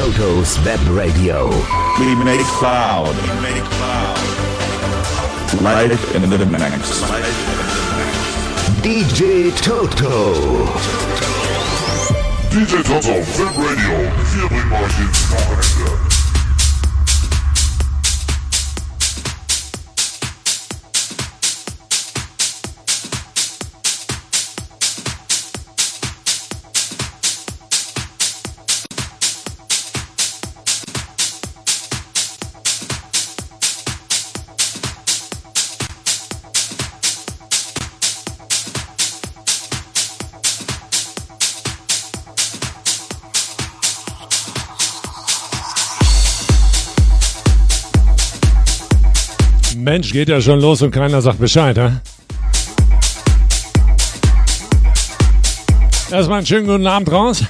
Toto's Web Radio. We make cloud. We make cloud. Live in the mix. DJ Toto. DJ Toto, Web Radio, wir bringen euch Wochenende. Geht ja schon los und keiner sagt Bescheid, hä? Erstmal einen schönen guten Abend raus.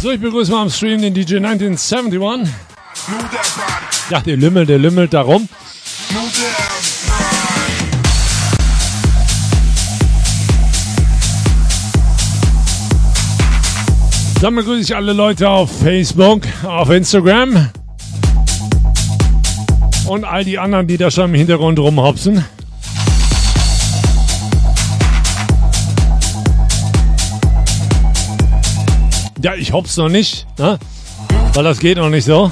So, ich begrüße mal am Stream den DJ 1971. Ja, der Lümmel, der lümmelt da rum. Dann begrüße ich alle Leute auf Facebook, auf Instagram und all die anderen, die da schon im Hintergrund rumhopsen. Ja, ich hops noch nicht, ne? weil das geht noch nicht so.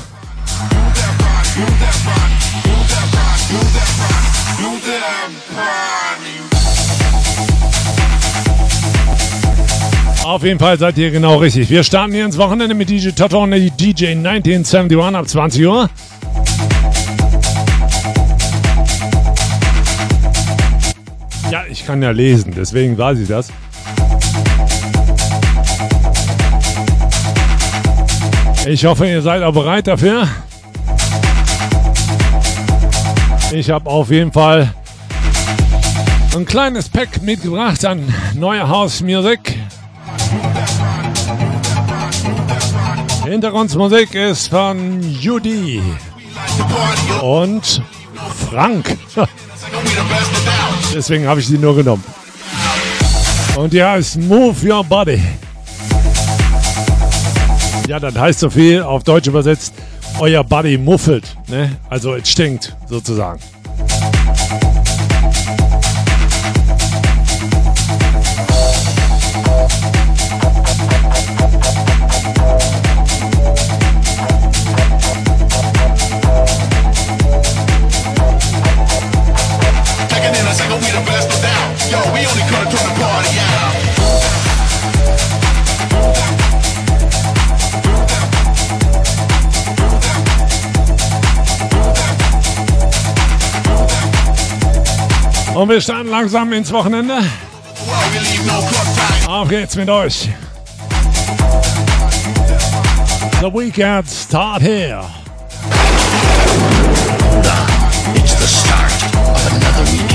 Auf jeden Fall seid ihr genau richtig. Wir starten hier ins Wochenende mit DJ Toto und DJ 1971 ab 20 Uhr. Ja, ich kann ja lesen, deswegen weiß ich das. Ich hoffe, ihr seid auch bereit dafür. Ich habe auf jeden Fall ein kleines Pack mitgebracht an neuer House Music. Hintergrundmusik ist von Judy und Frank. Deswegen habe ich sie nur genommen. Und die heißt Move Your Body. Ja, das heißt so viel auf Deutsch übersetzt, euer Body muffelt. Ne? Also es stinkt sozusagen. Und wir starten langsam ins Wochenende. Auf geht's mit euch. The weekend start here. It's the start of another weekend.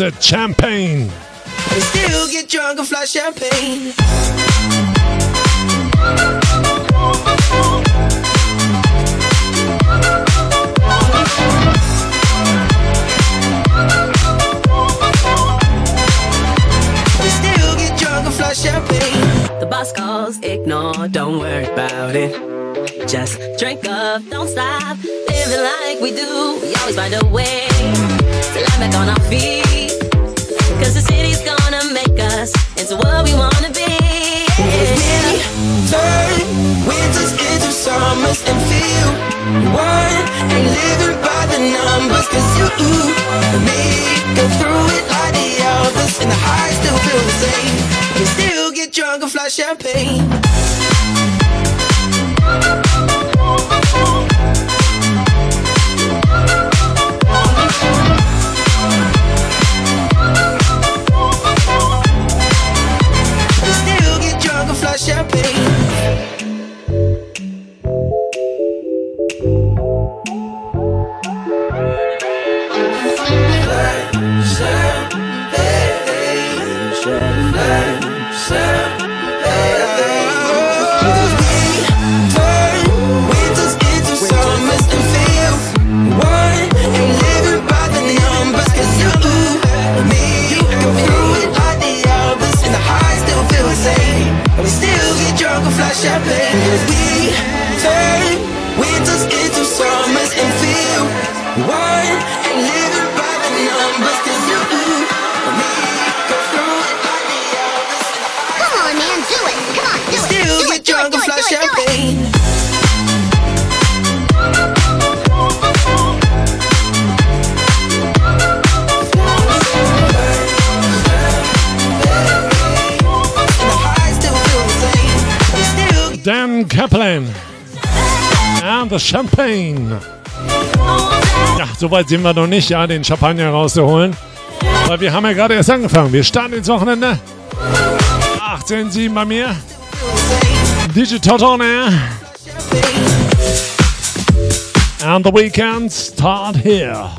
it champagne. champagne. Champagne. Ja, soweit sind wir noch nicht, ja, den Champagner rauszuholen. Weil wir haben ja gerade erst angefangen. Wir starten ins Wochenende. 18.07 bei mir. Digital on air. And the weekend start here.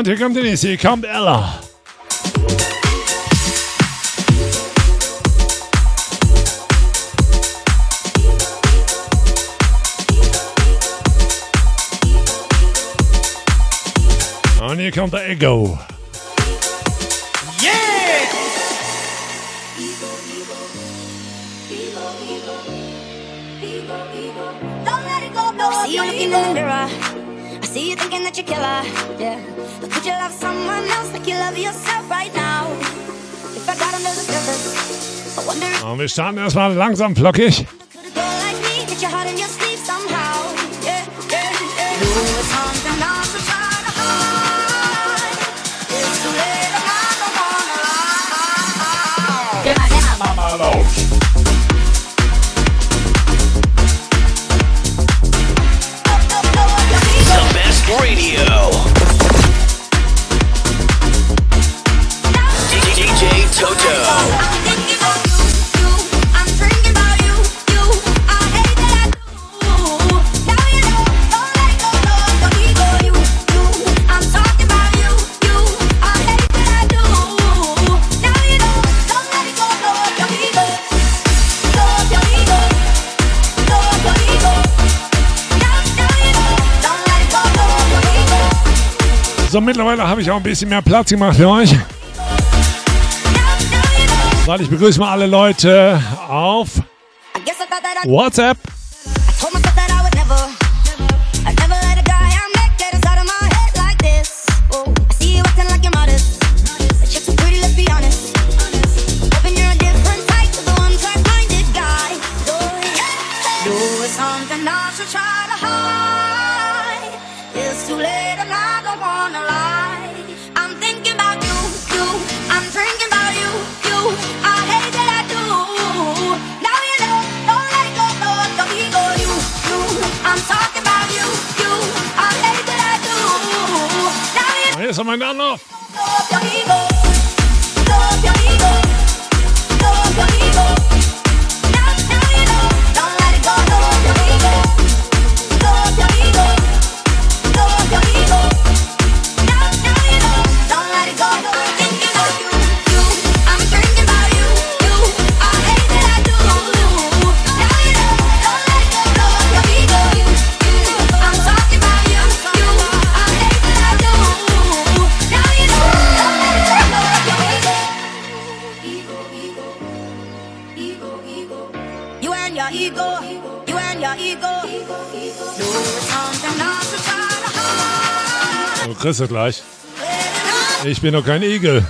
Und hier kommt der nächste, hier kommt Ella. Und hier kommt der Ego. See you looking in the mirror see you thinking that you're killer, yeah. But could you love someone else like you love yourself right now? If I got another surface, I wonder. Wir starten erstmal langsam flockig. Could like me? Get your heart in your. So, mittlerweile habe ich auch ein bisschen mehr Platz gemacht für euch. Weil ich begrüße mal alle Leute auf WhatsApp. Fresse gleich. Ich bin doch kein Igel.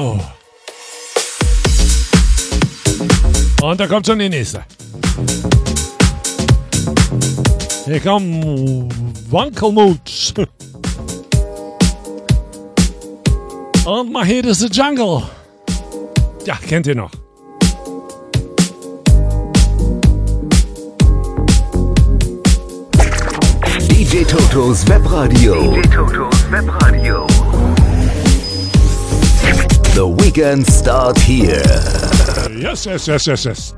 Euro. Und da kommt schon die nächste. Hier kommt Wankelmutsch. Und mal hier ist der Jungle. Ja, kennt ihr noch. DJ Totos Webradio. DJ Totos Webradio. The weekend starts here. Yes, yes, yes, yes, yes.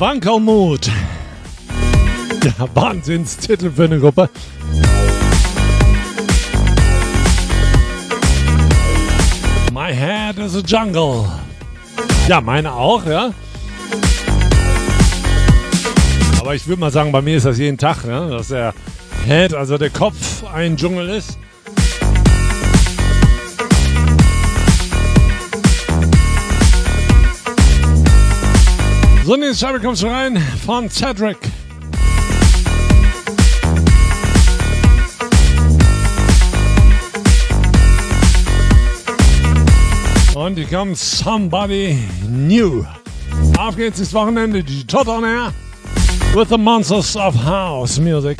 Wankelmut. Der Wahnsinnstitel für eine Gruppe. My head is a jungle. Ja, meine auch, ja. Aber ich würde mal sagen, bei mir ist das jeden Tag, ja, dass der Head, also der Kopf, ein Dschungel ist. So, Scheibe kommt schon rein von Cedric. Und hier kommt Somebody New. Auf geht's ins Wochenende, die Tot on Air with the Monsters of House Music.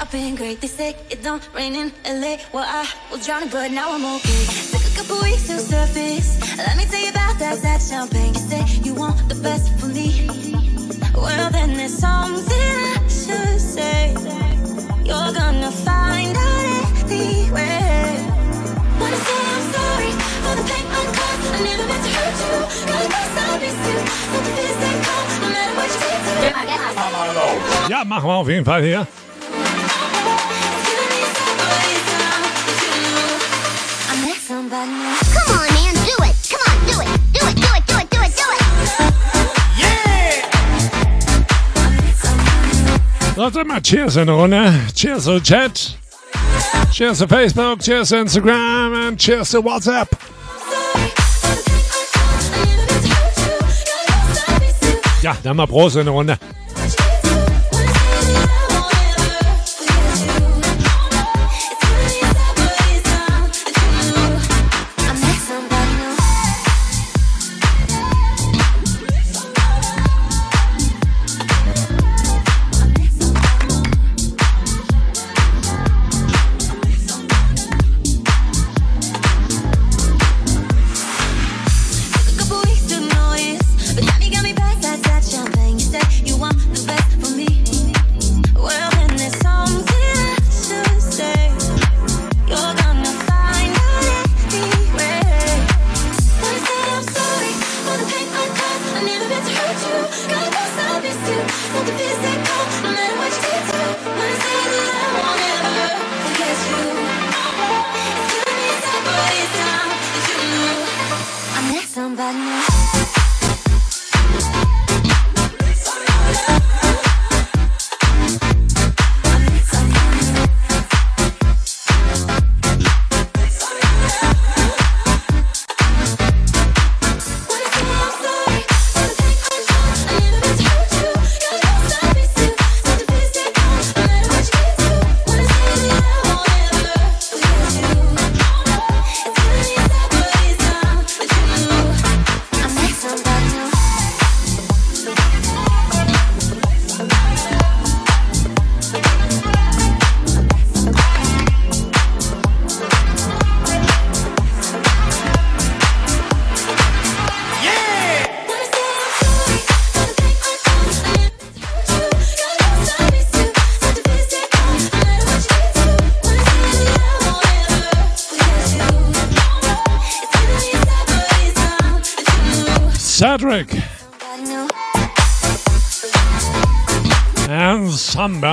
I've been great. They say it don't rain in LA. Well, I was drowning, but now I'm okay. Took a couple weeks to surface. Let me tell you about that, champagne. You say you want the best for me. Well, then there's something I should say. You're gonna find out anyway. Wanna say I'm sorry for the pain I caused. I never meant to hurt you. Something physical, no matter what you to. Ja, jeden Fall Sagt immer Cheers in der Runde. Cheers to Chat. Cheers to Facebook. Cheers to Instagram. And cheers to WhatsApp. Ja, dann mal Prost in der Runde.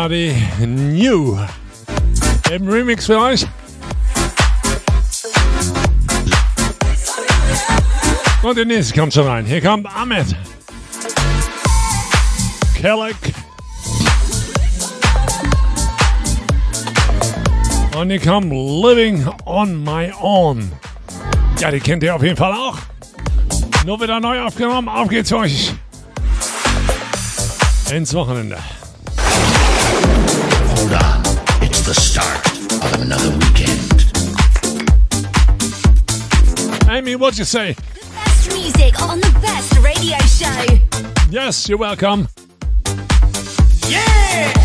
Somebody new. Im Remix für euch. Und der nächste kommt schon rein. Hier kommt Ahmed. Kellick. Und hier kommt Living on My Own. Ja, die kennt ihr auf jeden Fall auch. Nur wieder neu aufgenommen. Auf geht's euch. Ins Wochenende. The start of another weekend. Amy, what'd you say? The best music on the best radio show. Yes, you're welcome. Yeah!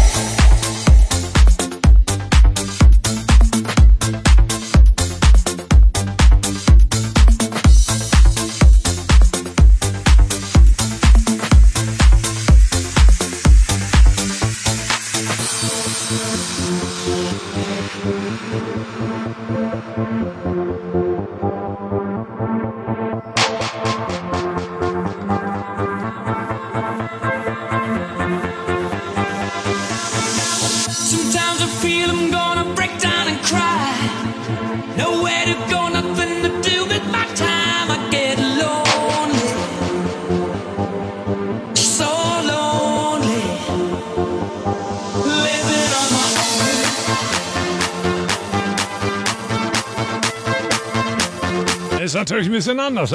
Anders?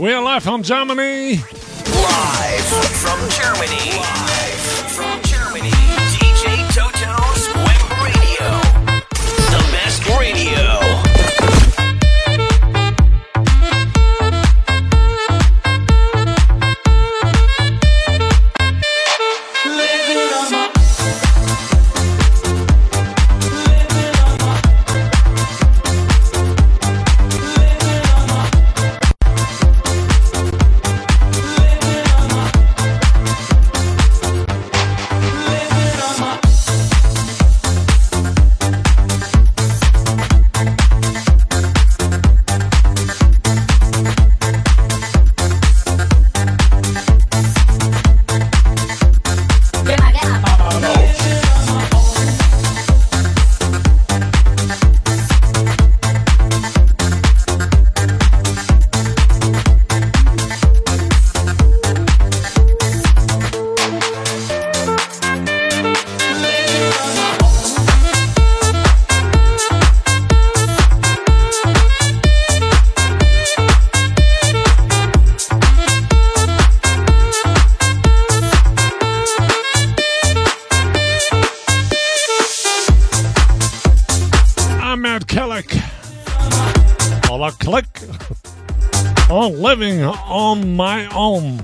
We are live from Germany. Live from Germany. Live my own.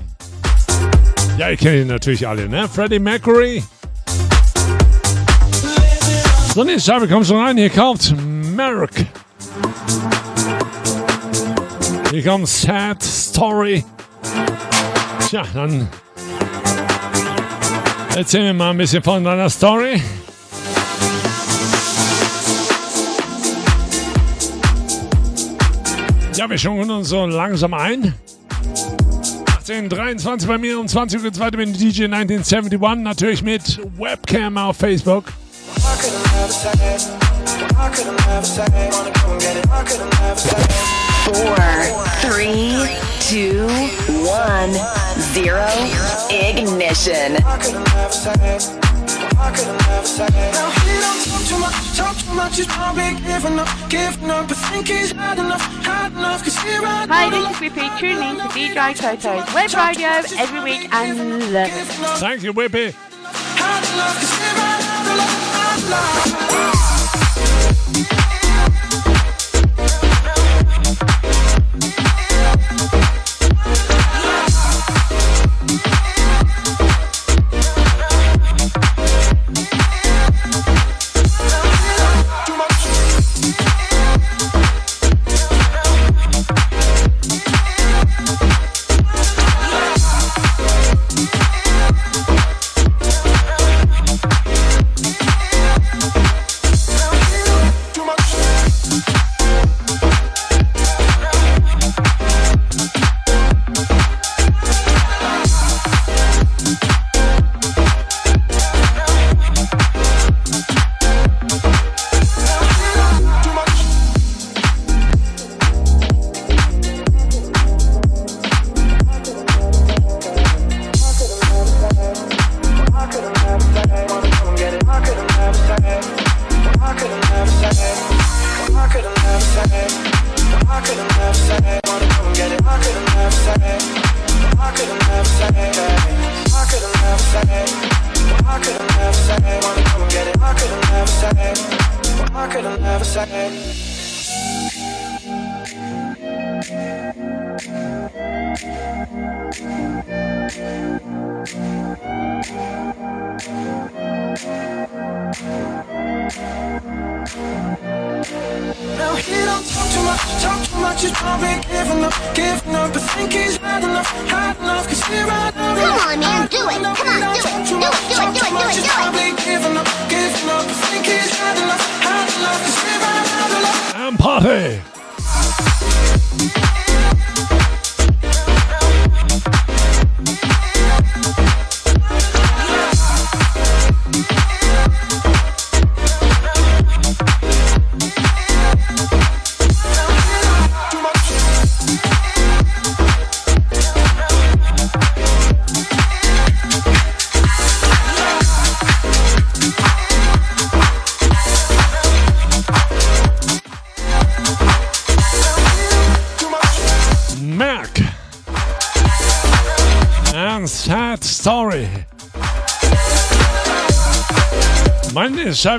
Ja, ihr kennt ihn natürlich alle, ne? Freddie Mercury. So, nächste Scheibe kommt schon rein. Hier kommt Merrick. Hier kommt Sad Story. Tja, dann erzähl mir mal ein bisschen von deiner Story. Ja, wir schwungen uns so langsam ein. 18.23 bei mir um 20 Uhr zweite mit DJ 1971, natürlich mit Webcam auf Facebook. Four, three, two, one, zero, ignition. Now he don't talk too much, talk too much, he's probably giving up, giving up, but think he's had enough, had enough, cause he right Hi, this is Whippy. Tune in to DJ Toto's web radio every week and love it. Thank you, Whippy. Now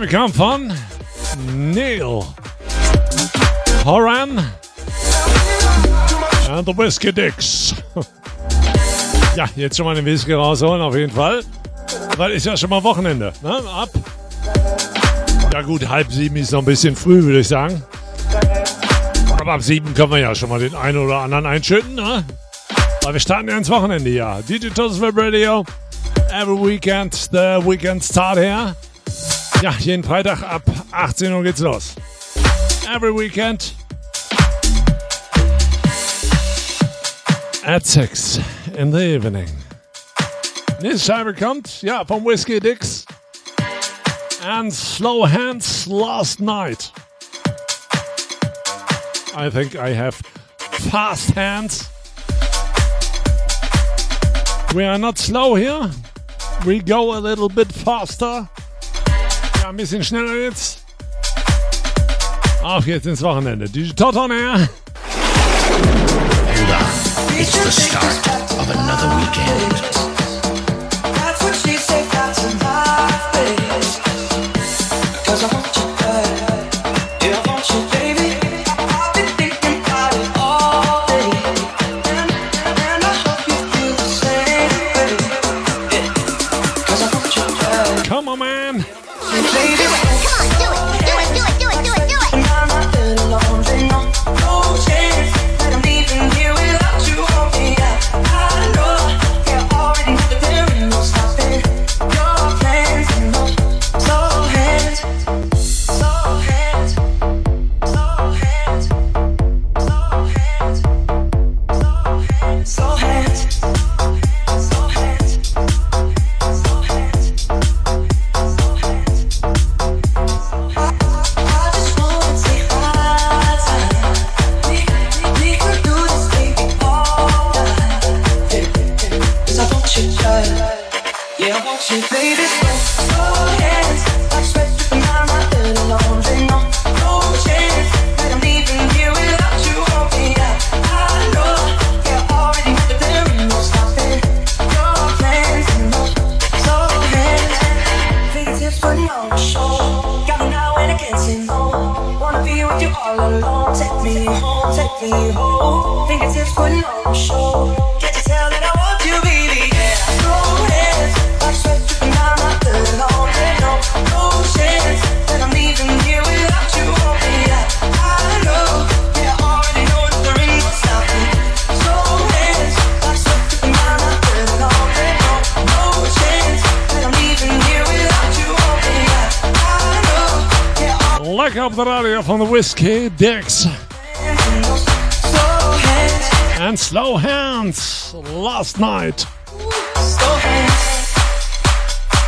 kam von Neil Horan and the Whiskey Dicks. Ja, jetzt schon mal den Whisky rausholen, auf jeden Fall. Weil ist ja schon mal Wochenende. Ne? Ab. Ja, gut, halb sieben ist noch ein bisschen früh, würde ich sagen. Aber ab sieben können wir ja schon mal den einen oder anderen einschütten. Ne? Aber wir starten ja ins Wochenende, ja. Digital Web Radio. Every weekend, the weekend start here. Ja, jeden Freitag ab 18 Uhr geht's los. Every weekend. At 6 in the evening. Nächste Scheibe kommt, ja, vom Whiskey Dicks. And Slow Hands Last Night. I think I have fast hands. We are not slow here. We go a little bit faster. Ja, ein bisschen schneller jetzt. Auf geht's ins Wochenende. Digital on. It's the start of another weekend. That's what she said, that's enough, baby. Whiskey Dicks. And Slow Hands. Last night.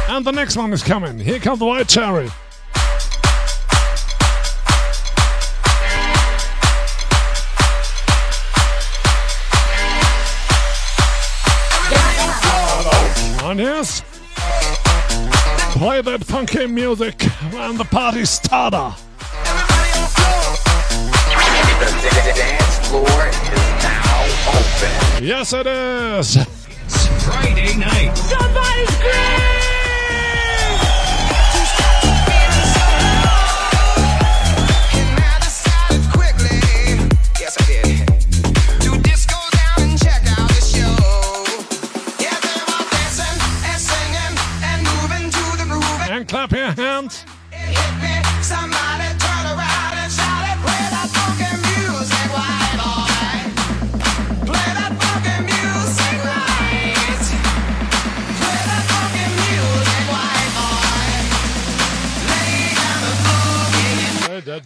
And the next one is coming. Here comes the White Cherry. And yes, play that funky music and the party starter. Yes, it is. Friday night. Somebody scream!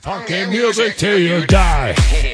Funky music till you die.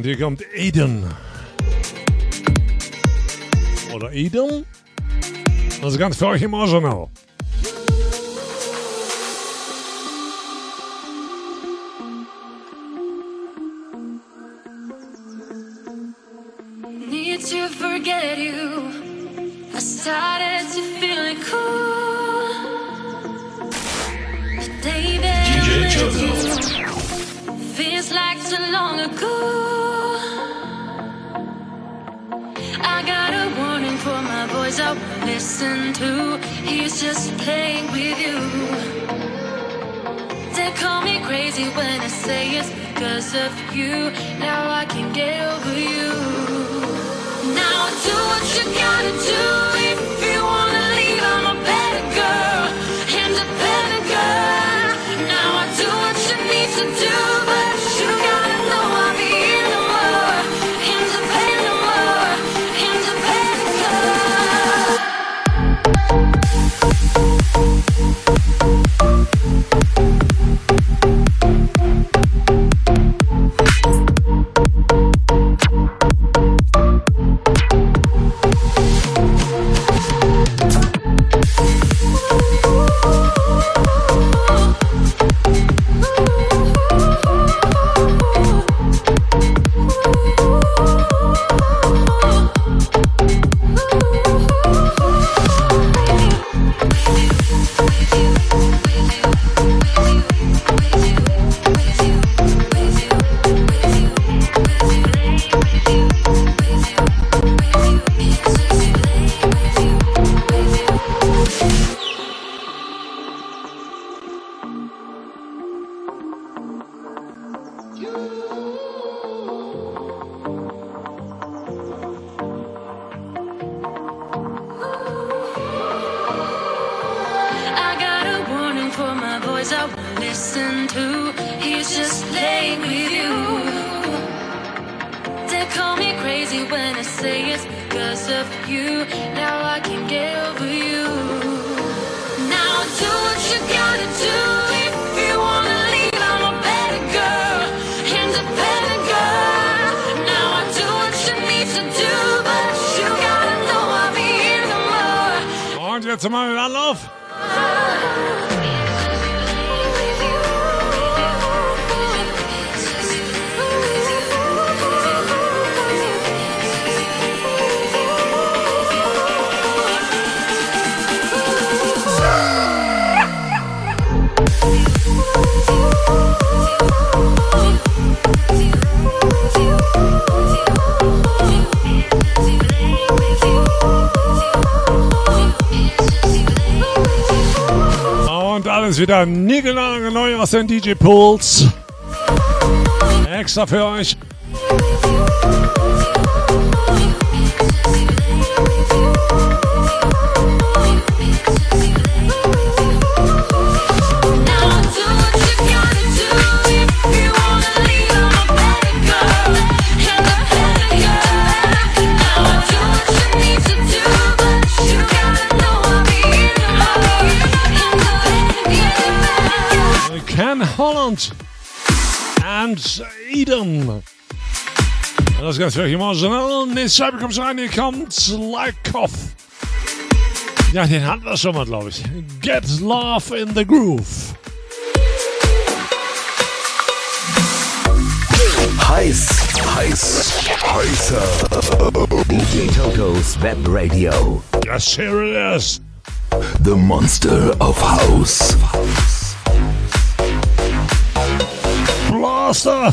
Und hier kommt Eden. Oder Eden? Das ist ganz für euch emotional. Need when I say it's because of you. Now I can get over you. Listen to. He's just playing with you. They call me crazy when I say it's because of you. Now I can get Wieder neu aus den DJ Pools. Extra für euch. Dat is ganz für euch emotional. Nächste Scheibe kommt rein. Hier kommt Like Off. Ja, den hatten wir schon mal, glaube ich. Get Love in the Groove. Heiß, heiß, heißer. DJ uh, uh, uh, Toto's Web Radio. Yes, here it is. The Monster of House. Blaster.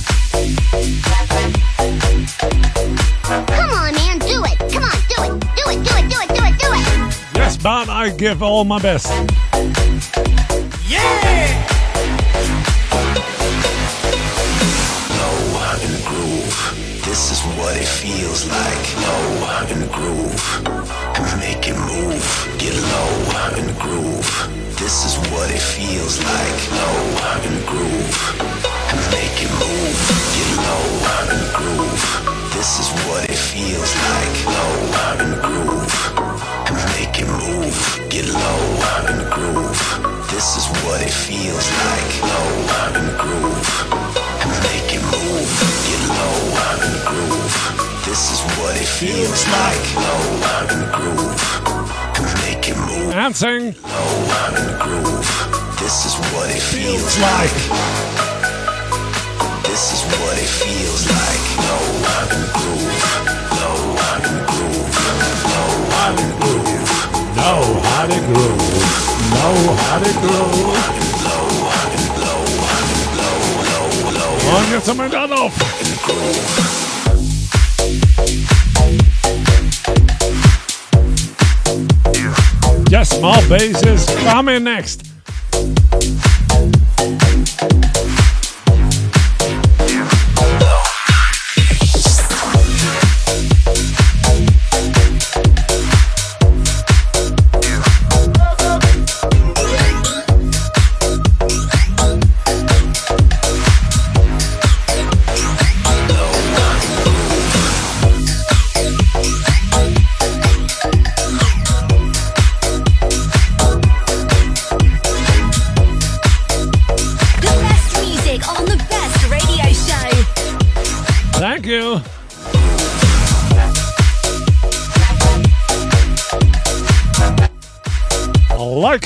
I give all my best. Yeah! Low in the groove. This is what it feels like. Low in the groove. Make it move. Get low in the groove. This is what it feels like. Low in the groove. Make it move. Get low in the groove. This is what it feels like. Low in the groove. Move. Get low in the groove. This is what it feels like. Low in the groove. And make it move. Get low in the groove. This is what it feels like. Low in the groove. And make it move. And sing. Low in the groove. This is what it feels like. This is what it feels like. Low in the groove. How to groove. Know how to groove. Und jetzt haben wir dann auf. Yes, small bases coming next.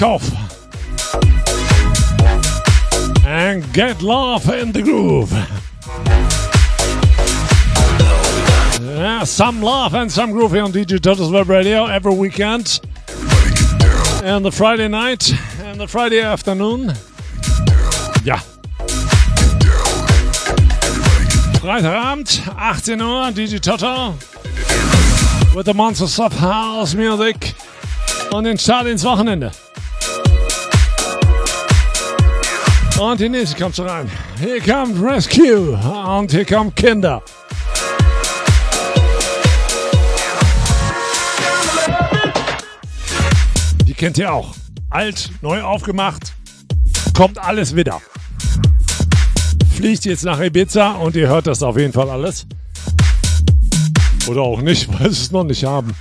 Off. And get love in the groove. Yeah, some love and some groove here on DJ Turtles Web Radio every weekend. And the Friday night and the Friday afternoon. Ja. Freitagabend, 18 Uhr, DJ Toto. With the Monsters of House Music. Und den Start ins Wochenende. Und die nächste kommt schon rein. Hier kommt Rescue und hier kommt Kinder. Die kennt ihr auch. Alt, neu aufgemacht. Kommt alles wieder. Fliegt jetzt nach Ibiza und ihr hört das auf jeden Fall alles. Oder auch nicht, weil sie es noch nicht haben.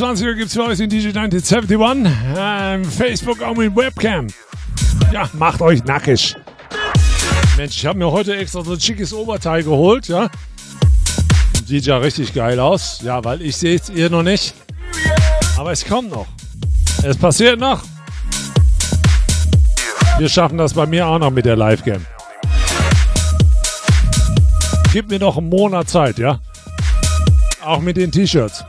20 Uhr gibt es für euch den DJ 1971. Ähm, Facebook auch mit Webcam. Ja, macht euch nackig. Mensch, ich habe mir heute extra so ein schickes Oberteil geholt, ja. Sieht ja richtig geil aus. Ja, weil ich sehe es ihr noch nicht. Aber es kommt noch. Es passiert noch. Wir schaffen das bei mir auch noch mit der Live-Game. Gib mir noch einen Monat Zeit, ja? Auch mit den T-Shirts.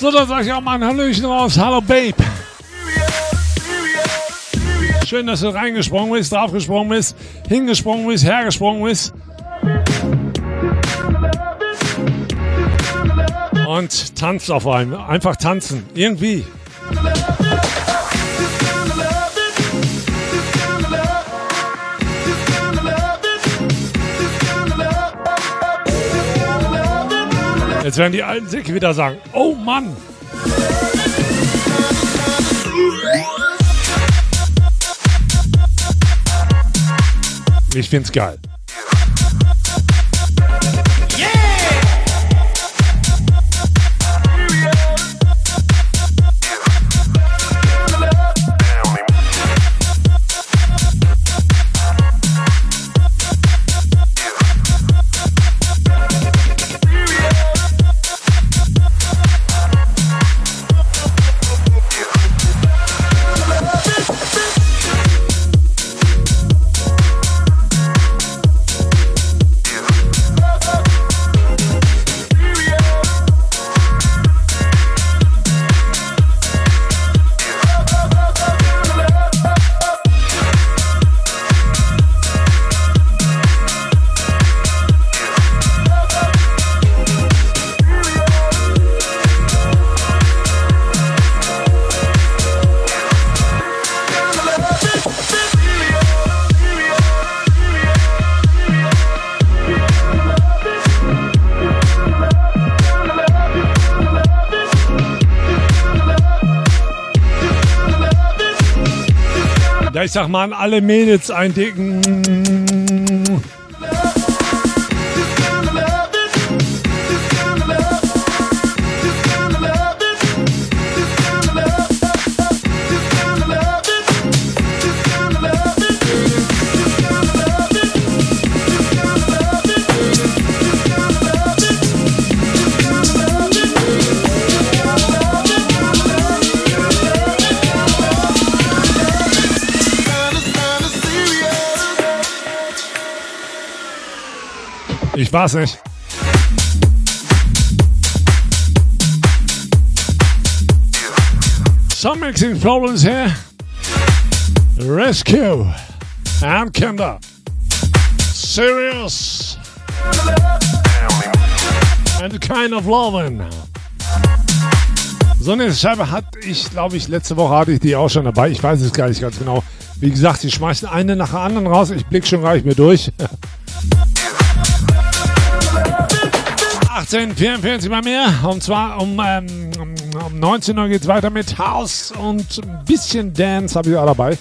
So, dann sag ich auch mal ein Hallöchen raus. Hallo, Babe. Schön, dass du reingesprungen bist, draufgesprungen bist, hingesprungen bist, hergesprungen bist. Und tanzt auf einem. Einfach tanzen. Irgendwie. Jetzt werden die alten Säcke wieder sagen, oh Mann. Ich find's geil. Ich sag mal an alle Mädels ein dicken. Ich weiß nicht. Some mixing problems here. Rescue and Kinder. Serious. And kind of loving. So eine Scheibe hatte ich, glaube ich, letzte Woche hatte ich die auch schon dabei. Ich weiß es gar nicht ganz genau. Wie gesagt, sie schmeißen eine nach der anderen raus. Ich blick schon gar nicht mehr durch. 1844 bei mir. Und zwar um, ähm, um 19 Uhr geht es weiter mit House und ein bisschen Dance habe ich auch dabei.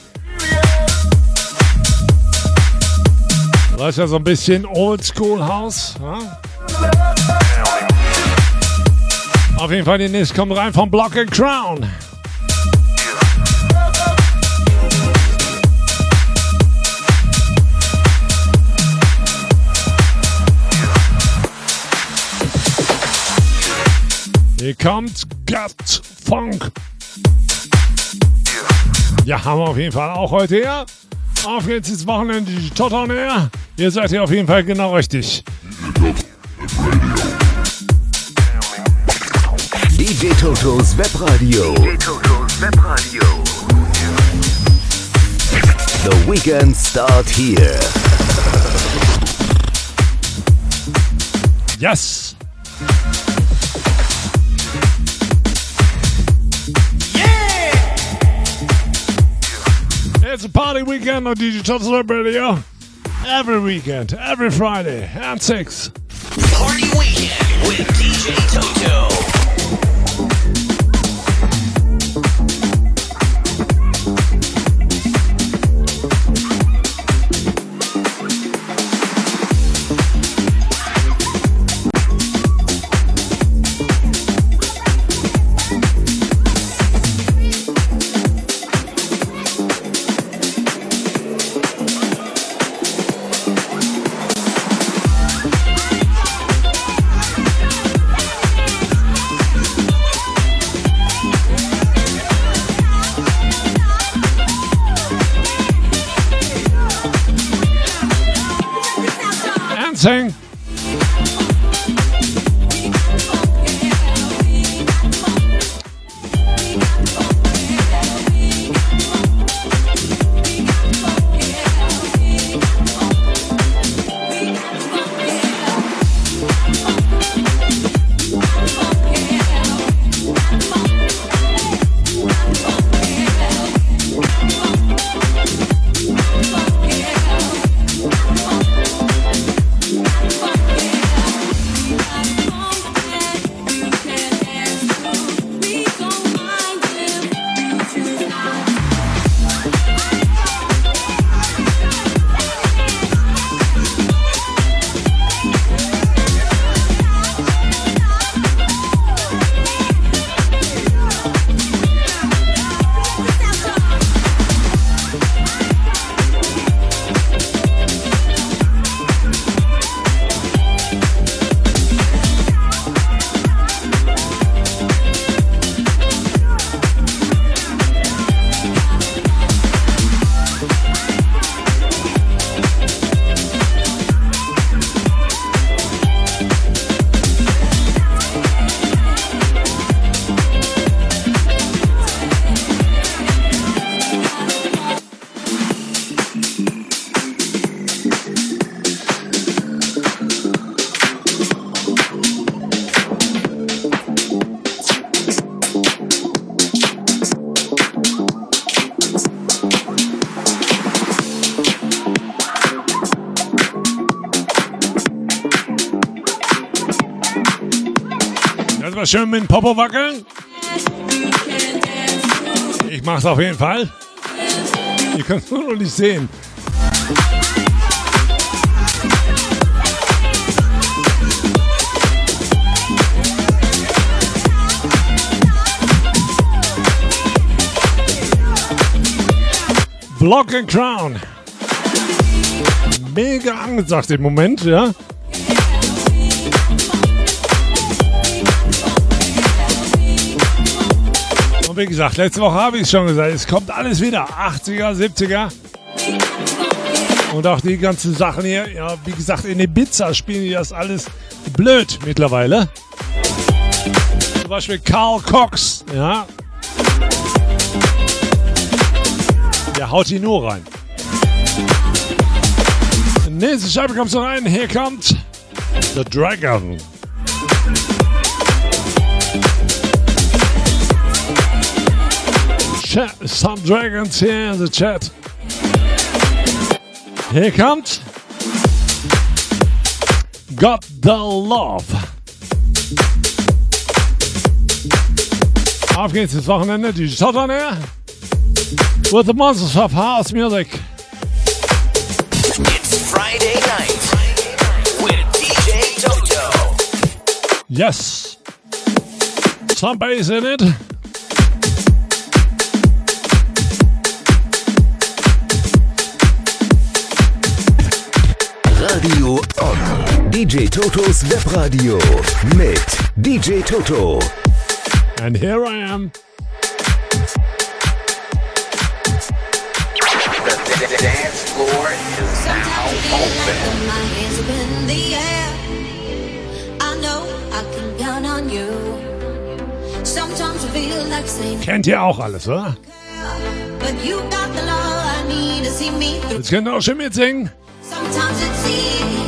Das ist ja so ein bisschen Oldschool House. Ja? Auf jeden Fall, die nächste kommt rein vom Block and Crown. Hier kommt Gut Funk. Ja, haben wir auf jeden Fall auch heute hier. Auf geht's ins Wochenende, die Toton Air. Ihr seid hier auf jeden Fall genau richtig. DJ Totos Webradio. DJ Totos Webradio. The weekend start here. Yes. It's a party weekend on DJ Web Radio. Every weekend, every Friday at 6. Party weekend with DJ Toto. Schön mit dem Popo wackeln. Ich mach's auf jeden Fall. Ihr könnt es nur noch nicht sehen. Block and Crown. Mega angesagt im Moment, ja. Wie gesagt, letzte Woche habe ich es schon gesagt, es kommt alles wieder. 80er, 70er. Und auch die ganzen Sachen hier, ja, wie gesagt, in Ibiza spielen die das alles blöd mittlerweile. Zum Beispiel Carl Cox, ja. Der haut die nur rein. Nächste Scheibe kommt so rein. Hier kommt The Dragon. Chat, some dragons here in the chat. Here comes Got the Love. Auf geht's ins Wochenende. Die on air with the monsters of house music. It's Friday night with DJ Toto. Yes. Some bass in it. DJ Totos Webradio mit DJ Toto. And here I am. The, dance floor is now open. My hands up in the air. I know I can count on you. Sometimes I feel like saying, Kennt ihr auch alles, oder? but you got the love I need to see me through. Jetzt könnt ihr auch schon mitsingen. Sometimes it seems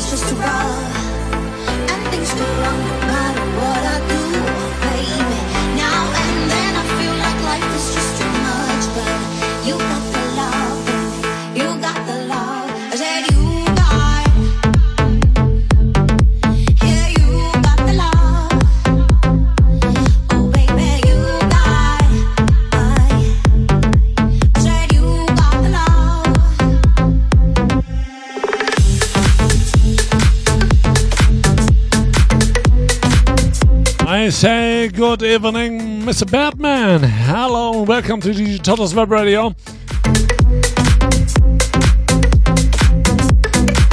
it's just a while and things go wrong. Say good evening, Mr. Batman. Hello and welcome to DJ Toto's Web Radio.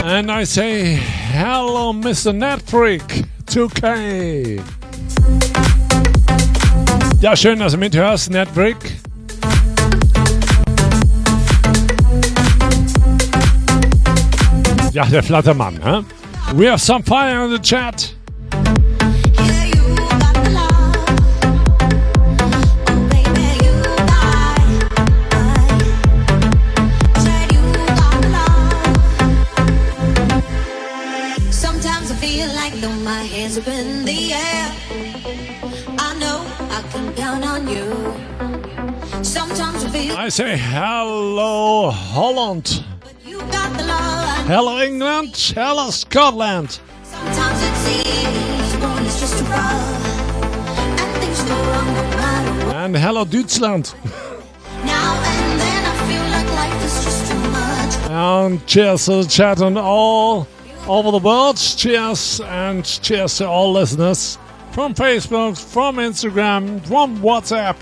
And I say hello, Mr. Netfreak 2K. Ja, schön, dass du mithörst, Netfreak. Ja, der Flattermann, hä? We have some fire in the chat. Hands are in the air. I know I can count on you. Sometimes I feel I say hello, Holland. you got the love. Hello, England. Hello, Scotland. Sometimes it seems one is just too rough, and things go wrong no matter. And hello, Deutschland. Now and then I feel like life is just too much. And cheers to the chat and all over the world. Cheers and cheers to all listeners from Facebook, from Instagram, from WhatsApp.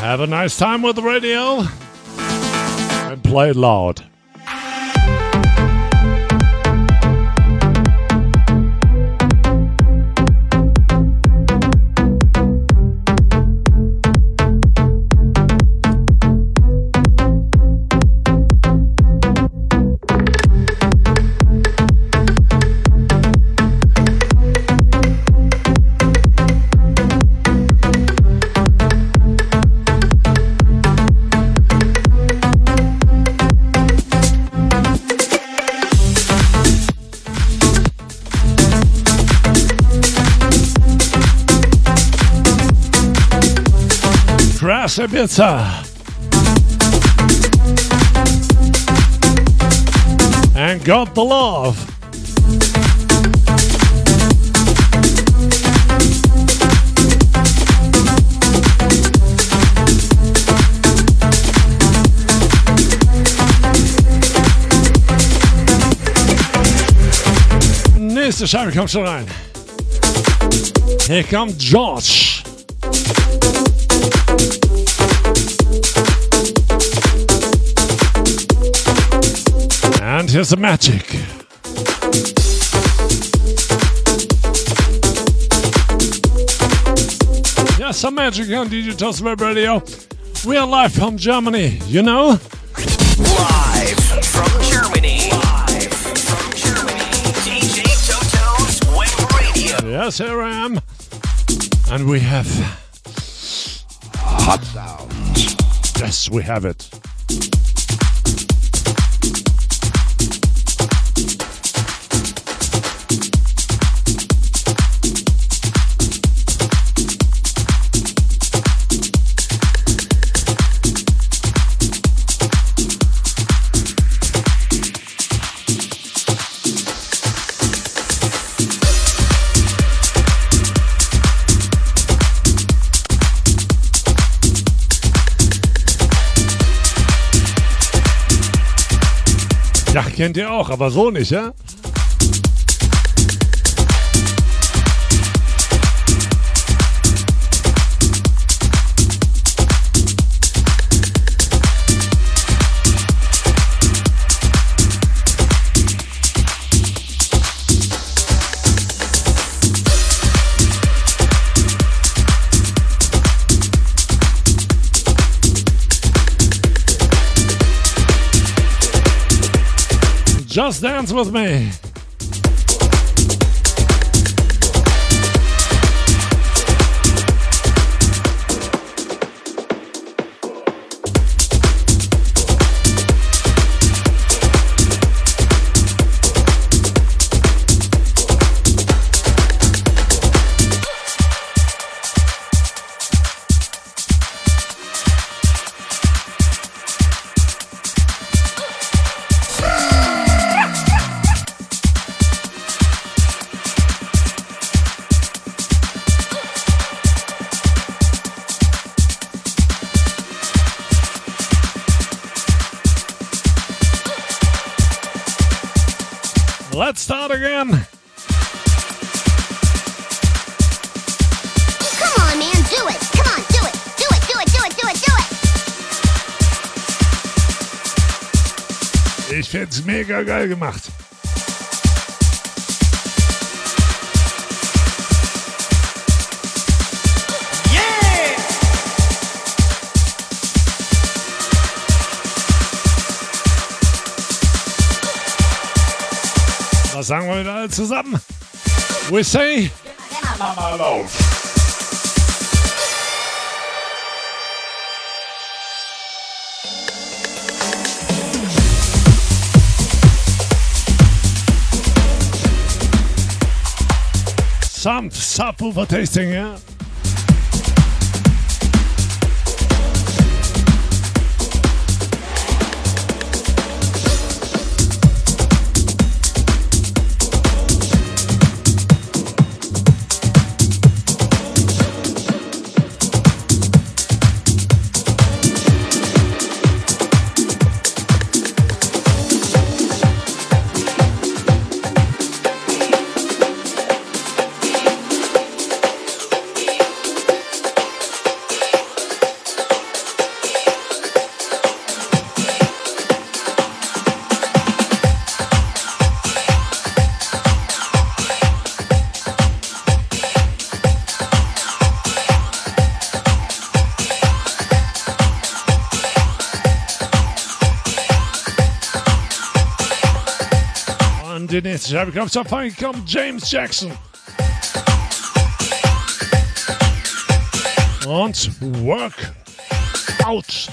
Have a nice time with the radio and play loud. Ibiza. And got the love. Nächste Scheibe kommt schon rein. Here comes George. And here's the magic. Yeah, some magic on Digital Web Radio. We are live from Germany, you know? Live from Germany. Live from Germany. DJ Toto's Web Radio. Yes, here I am. And we have hot sounds. Yes, we have it. Kennt ihr auch, aber so nicht, ja? Just dance with me. Mega geil gemacht. Was sagen wir wieder alle zusammen? We say. Mama Love. Some sapo for tasting. Yeah. Und die nächste Scheibe kommt zum Anfang, kommt James Jackson. Und Work Out.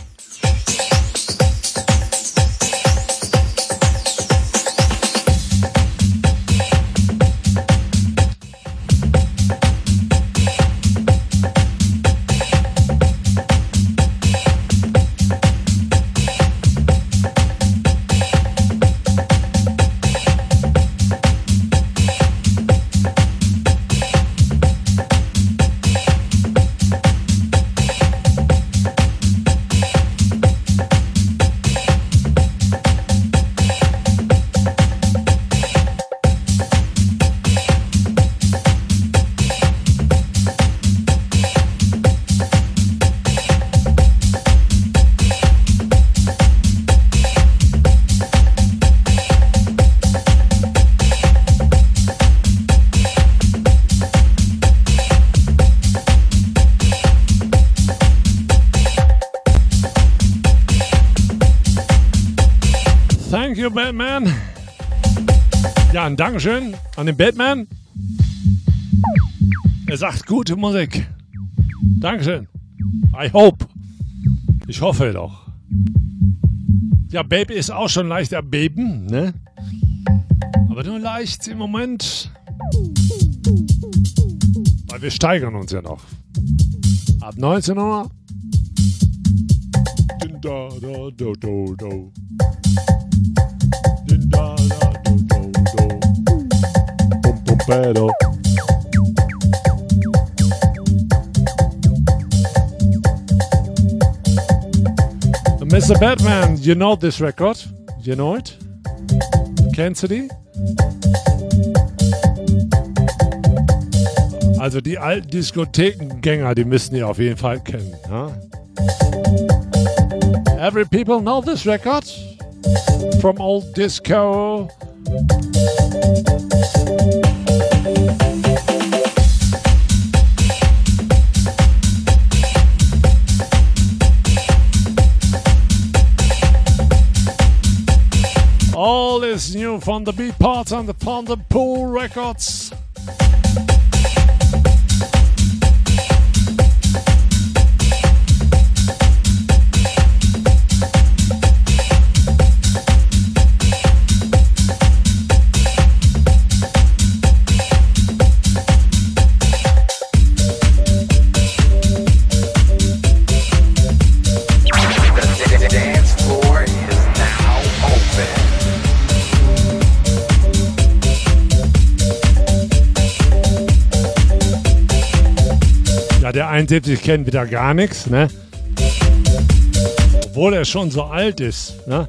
Ein Dankeschön an den Batman. Er sagt gute Musik. Dankeschön. I hope. Ich hoffe doch. Ja, Baby ist auch schon leicht erbeben, ne? Aber nur leicht im Moment. Weil wir steigern uns ja noch. Ab 19 Uhr. Din da da do do Bum. Mr. Batman, you know this record? You know it? Kennst du? Also die alten Diskothekengänger, die müssen die auf jeden Fall kennen. Ja? Every people know this record? From old disco. the beat part on the pond Ponder Pool Records. 71 kennt wieder gar nichts, ne? Obwohl er schon so alt ist, ne?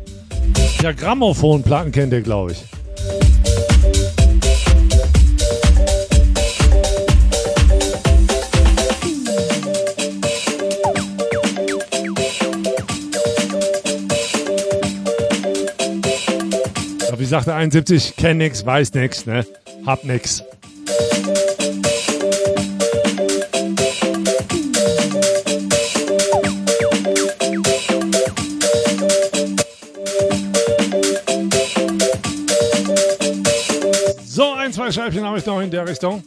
Ja, Grammophonplatten kennt er, glaube ich. Wie sagt der 71, kenn nix, weiß nix, ne? Hab nix. restant, un des restants.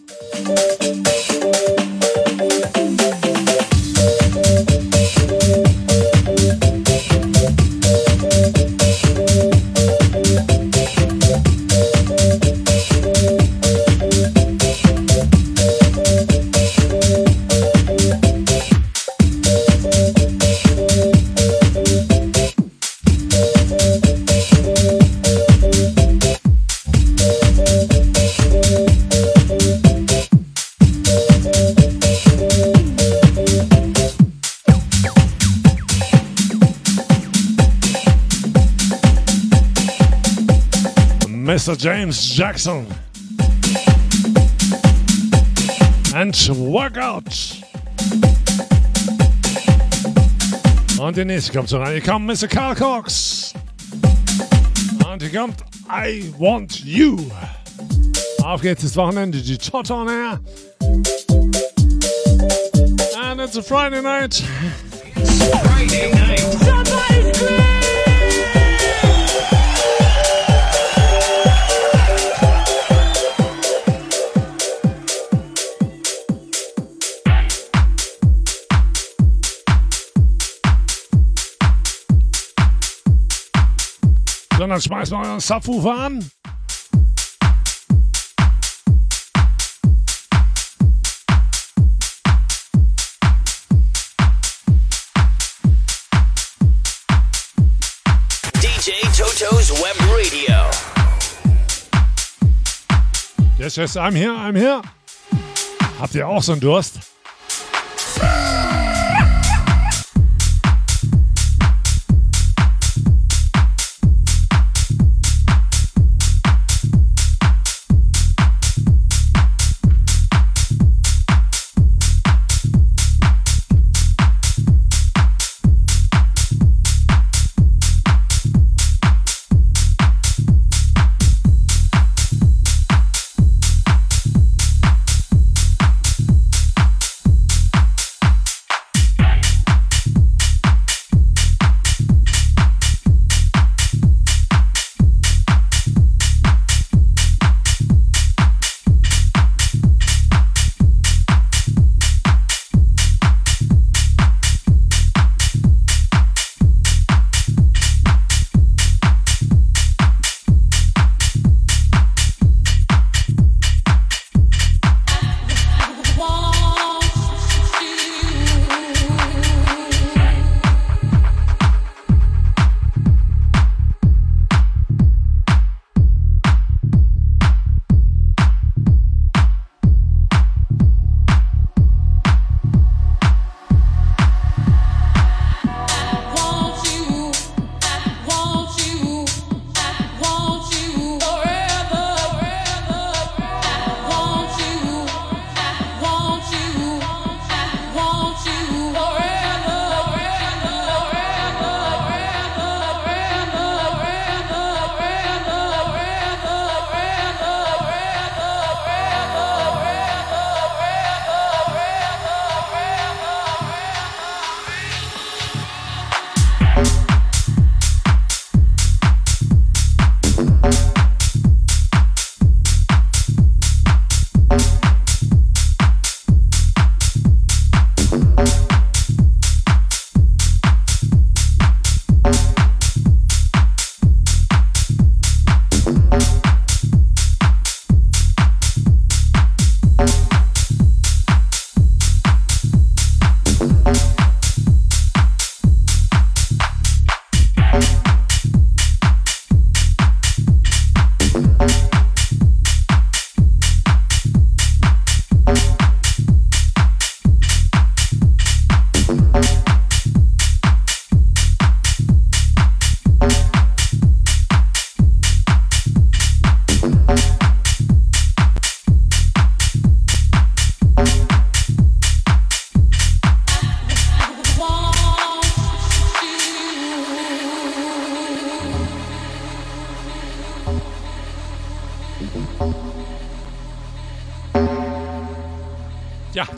James Jackson. And Workout. Und der nächste kommt so rein. Hier kommt Mr. Carl Cox. Und hier kommt I Want You. Auf geht's das Wochenende, die Tot on Air. And it's a Friday night. Friday night. So, dann schmeißen wir euren Subwoofer an. DJ Toto's Web Radio. Yes, yes, I'm here, I'm here. Habt ihr auch so einen Durst?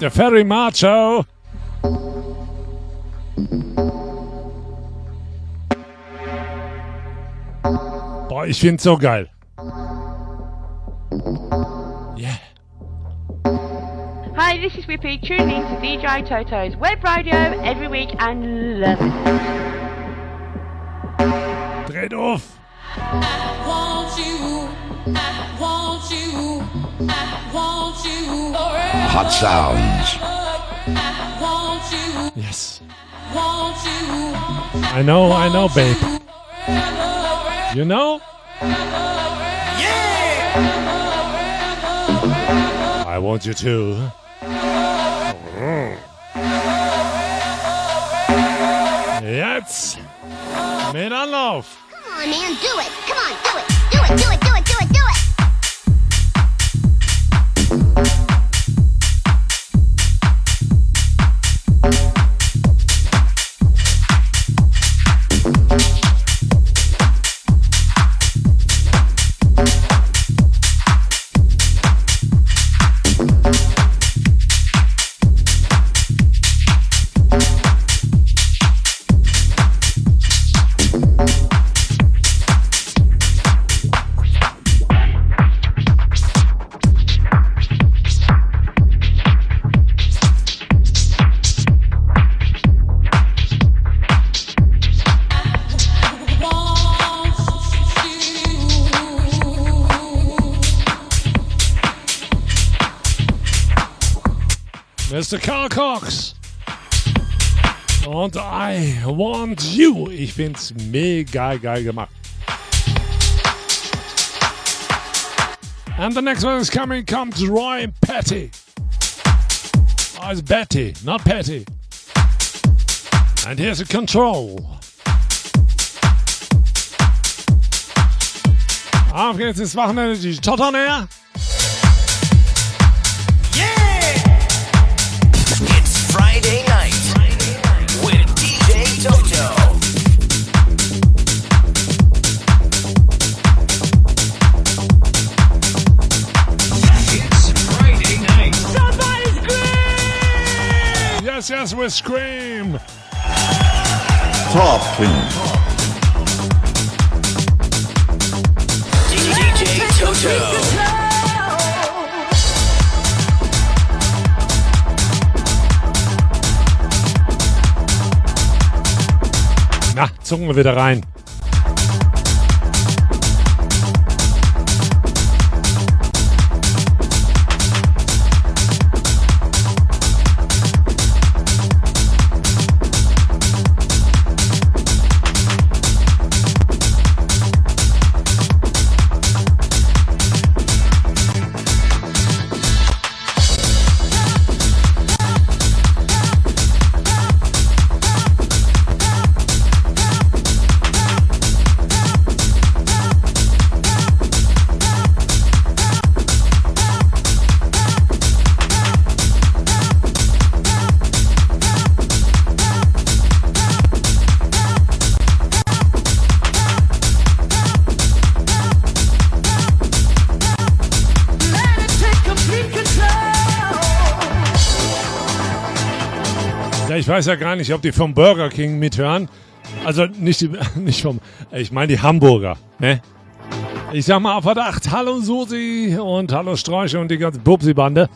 Der Ferry Macho. Boah, ich find's so geil. Hi, this is Whippy, tuning in to DJ Toto's web radio every week and love it. Dreht auf. Hot sounds. I want you, Yes. want you. I know, I know, babe. You know? I want you to. Jetzt mit Anlauf. Come on, man, do it. Come on, do it. Do it, do it, do it, do it, Mr. Carl Cox. Und I want you. Ich find's mega geil gemacht. And the next one is coming comes Roy Petty. Oh, it's Betty, not Petty. And here's a control. Auf geht's ins Wochenende, die Totterner. Yes, we scream. Top King. DJ Toto. Na, zucken wir wieder rein. Weiß ja gar nicht, ob die vom Burger King mithören. Also nicht, die, nicht vom, ich meine die Hamburger. Ne? Ich sag mal auf Verdacht, hallo Susi und hallo Sträuche und die ganze Bubsi-Bande.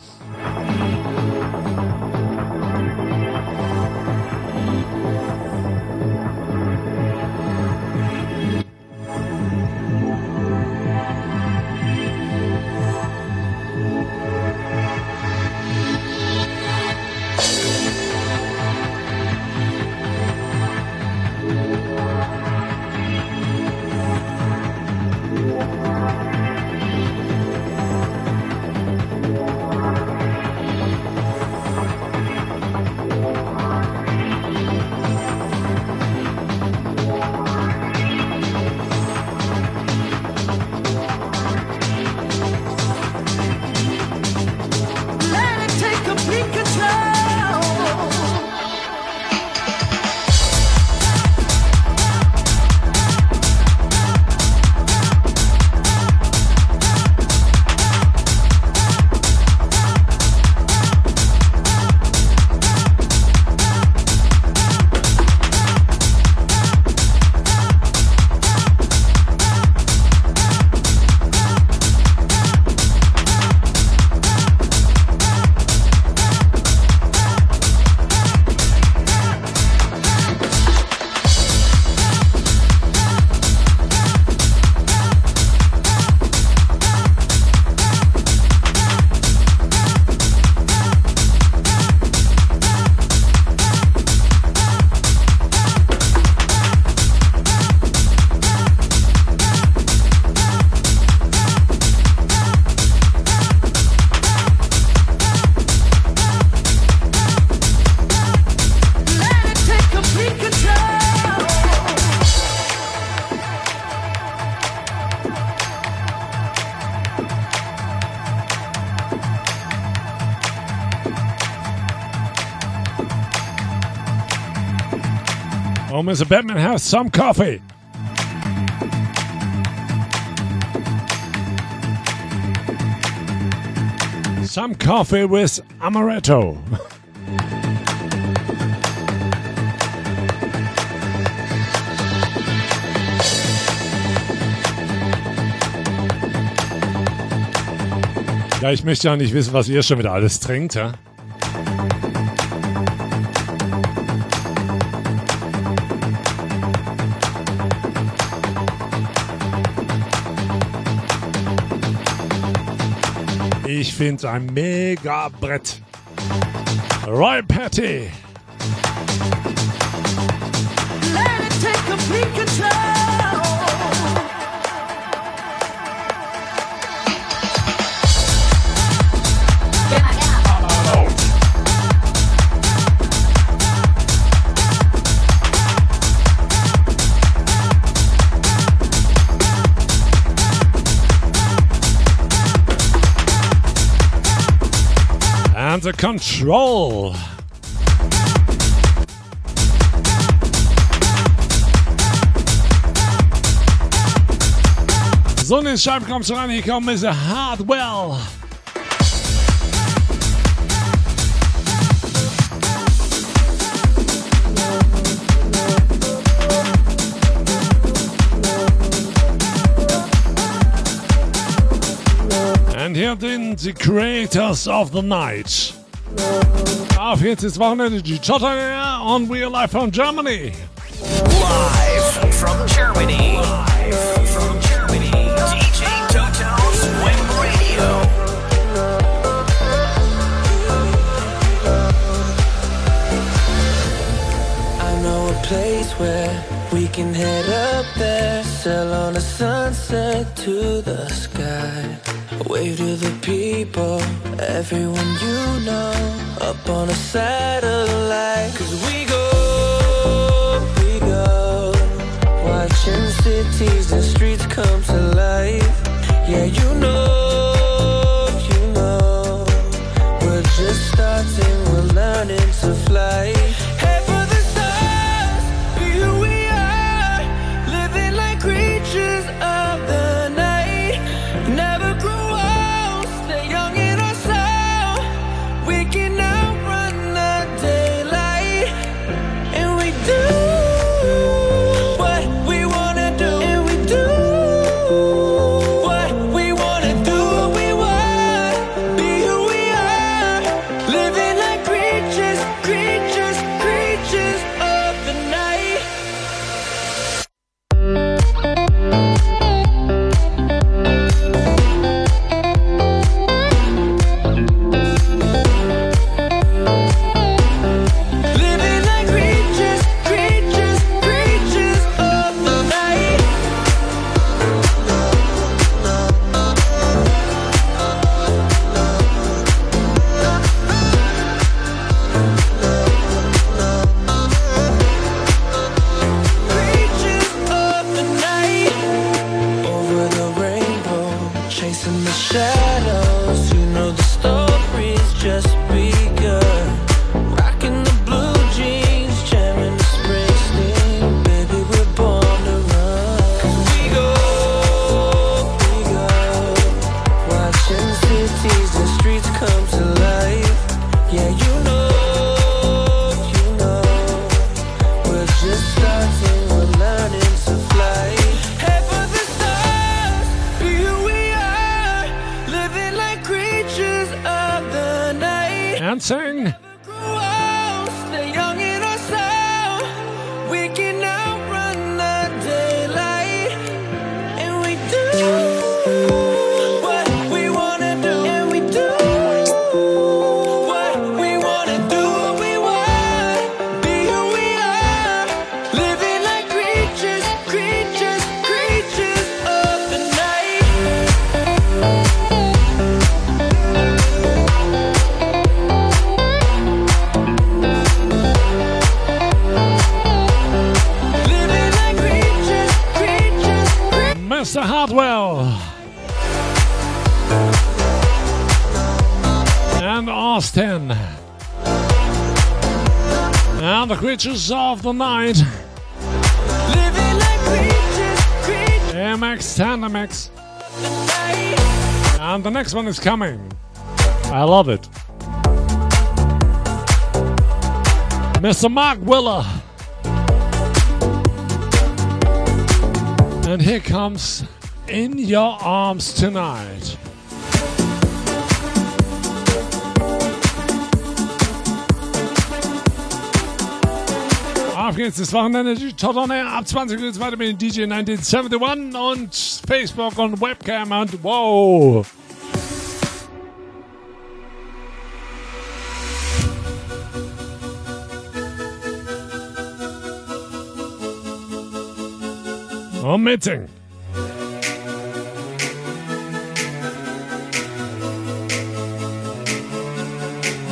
Oh, Mr. Batman has some coffee. Some coffee with amaretto. Ja, ich möchte ja nicht wissen, was ihr schon wieder alles trinkt, ja? Finde ein mega Brett. Roy Patty. Control. So, eine Scheibe kommt schon rein. Hier kommt Mr. Hardwell. And here then the creators of the night. Auf jetzt ist Wochenende die Jotter on We Are Live from Germany. Live from Germany. Live from Germany. DJ Toto's Web Radio. I know a place where we can head up there, sail on a sunset to the sky. Wave to the people, everyone you know, up on a satellite. Cause we go, we go, watching cities and streets come to life. Yeah, you know, you know, we're just starting, we're learning to fly. well. And Austin. And the creatures of the night. Living like creatures, creatures. MX Tandemix. And the next one is coming. I love it. Mr. Mark Willer. And here comes in Your Arms Tonight. Auf geht's, das Wochenende, Top. Ab 20 geht's weiter mit DJ 1971 und Facebook und Webcam und wow. Und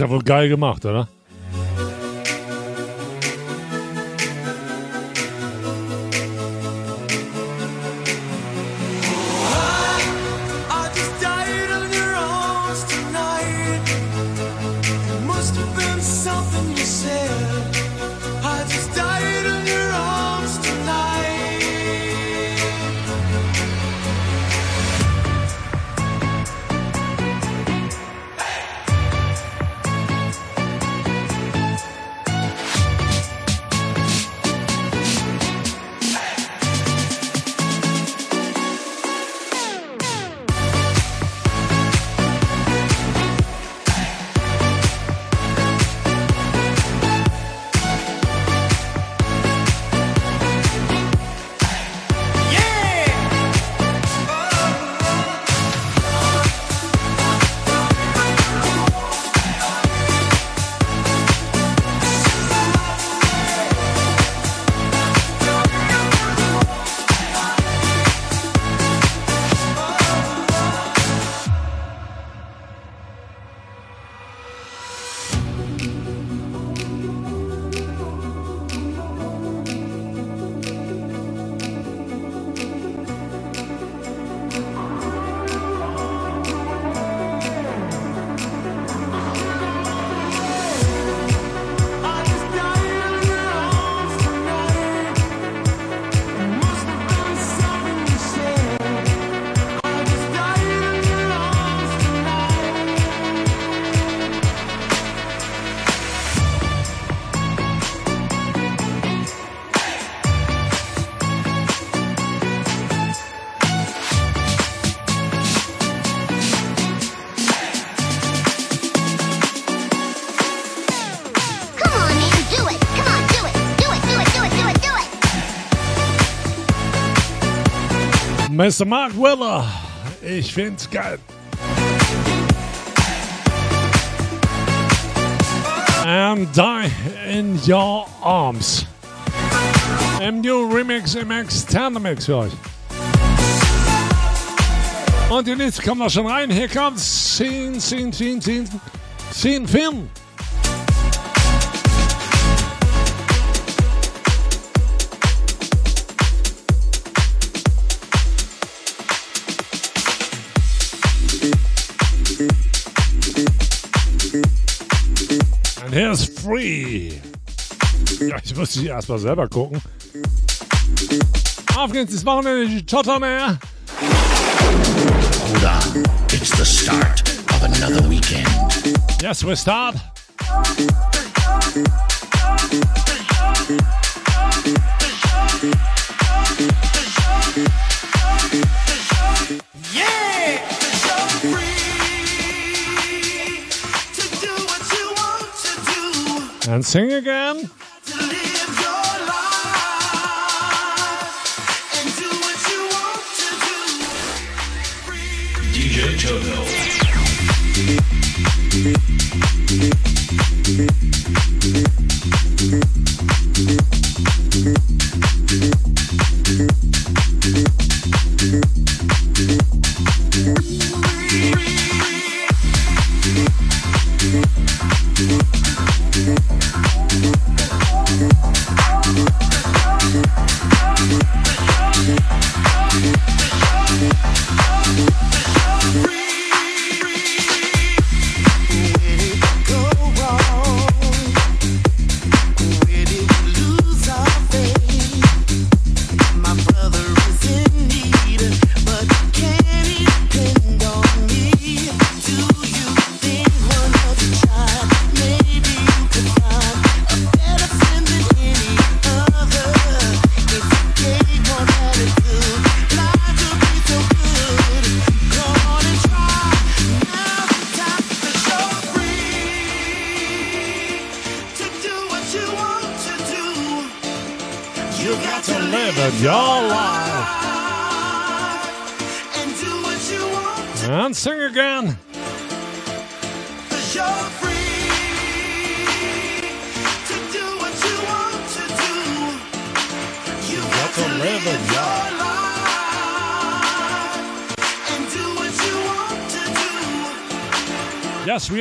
Ist ja wohl geil gemacht, oder? Mr. Mark Willer. Ich find's geil. And die in your arms. Im New Remix im externen Mix für euch. Und jetzt kommen wir schon rein. Hier kommt Scene, Scene, Scene, Scene, Scene Film. Und hier ist Free. Ja, ich muss die erstmal selber gucken. Auf geht's, das Wochenende, mehr. Bruder, ich It's the start of another weekend. Yes, we start. And sing again. DJ Toto.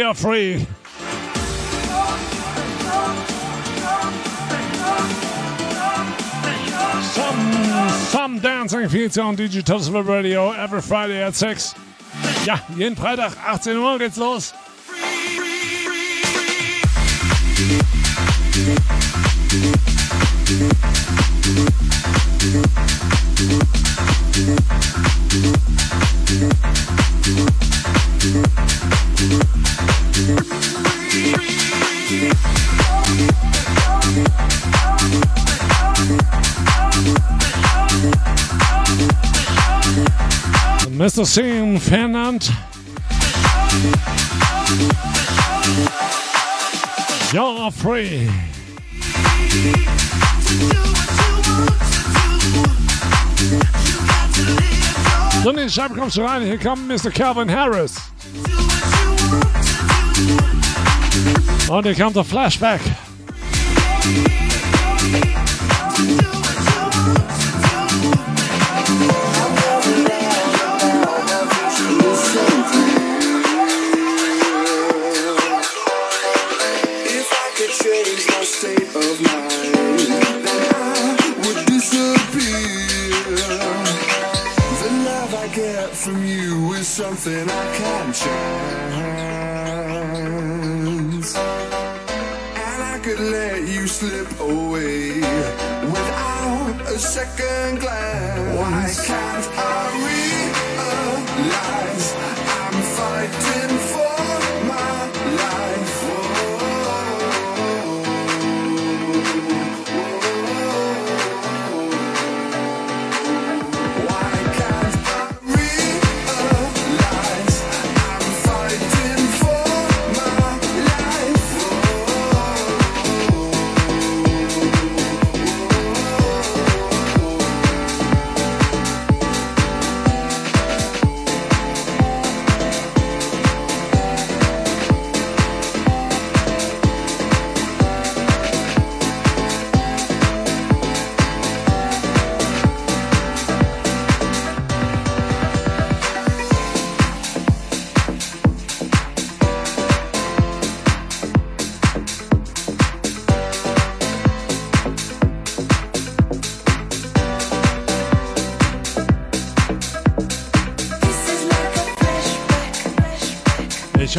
Are free. Some, some dancing feature on Digital Silver Radio every Friday at 6. Ja, jeden Freitag 18 Uhr geht's los. Mr. Sim Fernand. You're free. So, nee, Scheibe kommst du rein. Hier kommt Mr. Calvin Harris. Und hier kommt der Flashback.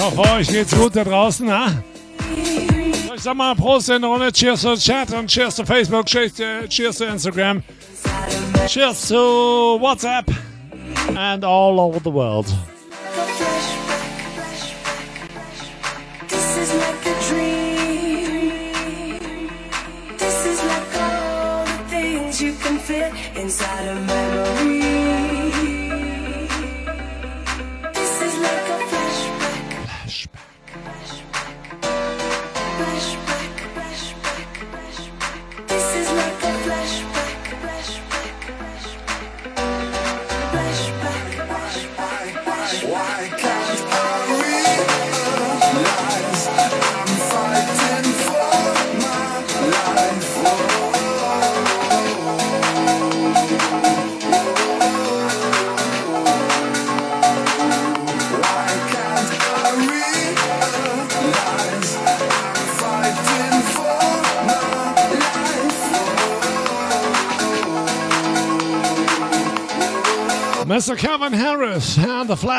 Hoffe, euch geht's gut da draußen, ha? Ich sag mal Prost in der Runde, Cheers to Chat und Cheers to Facebook, Cheers to, cheers to Instagram, Cheers to WhatsApp and all over the world.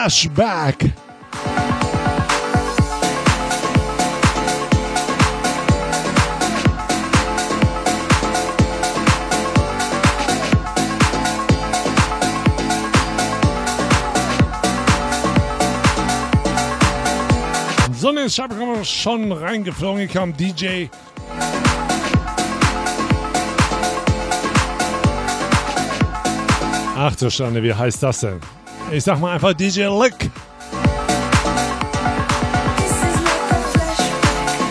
And the flashback. Sonne ist schon- reingeflogen, hier kam DJ. Ach du Schande, wie heißt das denn? Ich sag mal einfach DJ Lick.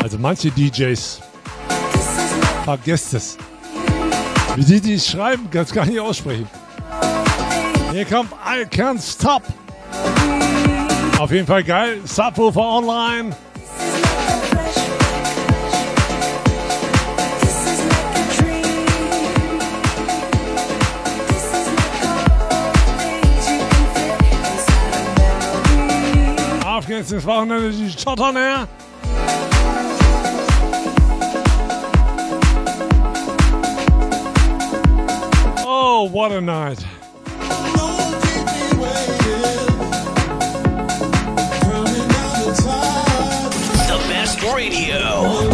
Also manche DJs vergesst es. Wie die die schreiben, kannst gar nicht aussprechen. Hier kommt I Can't Stop. Auf jeden Fall geil. Subwoofer online. Geht's ins Wochenende, die Schottern her. Oh, what a night. The best radio.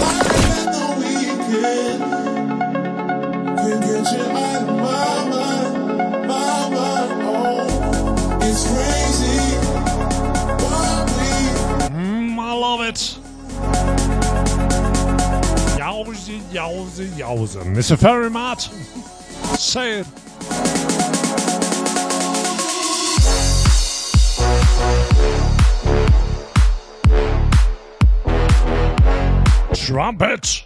Yowza, yowza. Mr. Ferry Martin. Say it. Trumpet.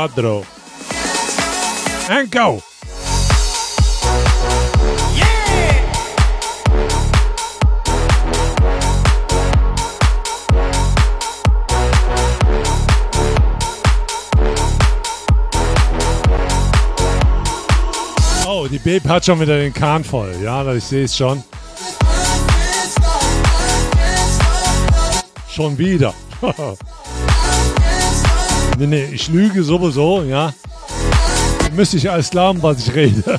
Cuatro. And go. Oh, die Babe hat schon wieder den Kahn voll. Ja, ich sehe es schon. Schon wieder. nee, nee, ich lüge sowieso, ja. Müsste ich alles glauben, was ich rede.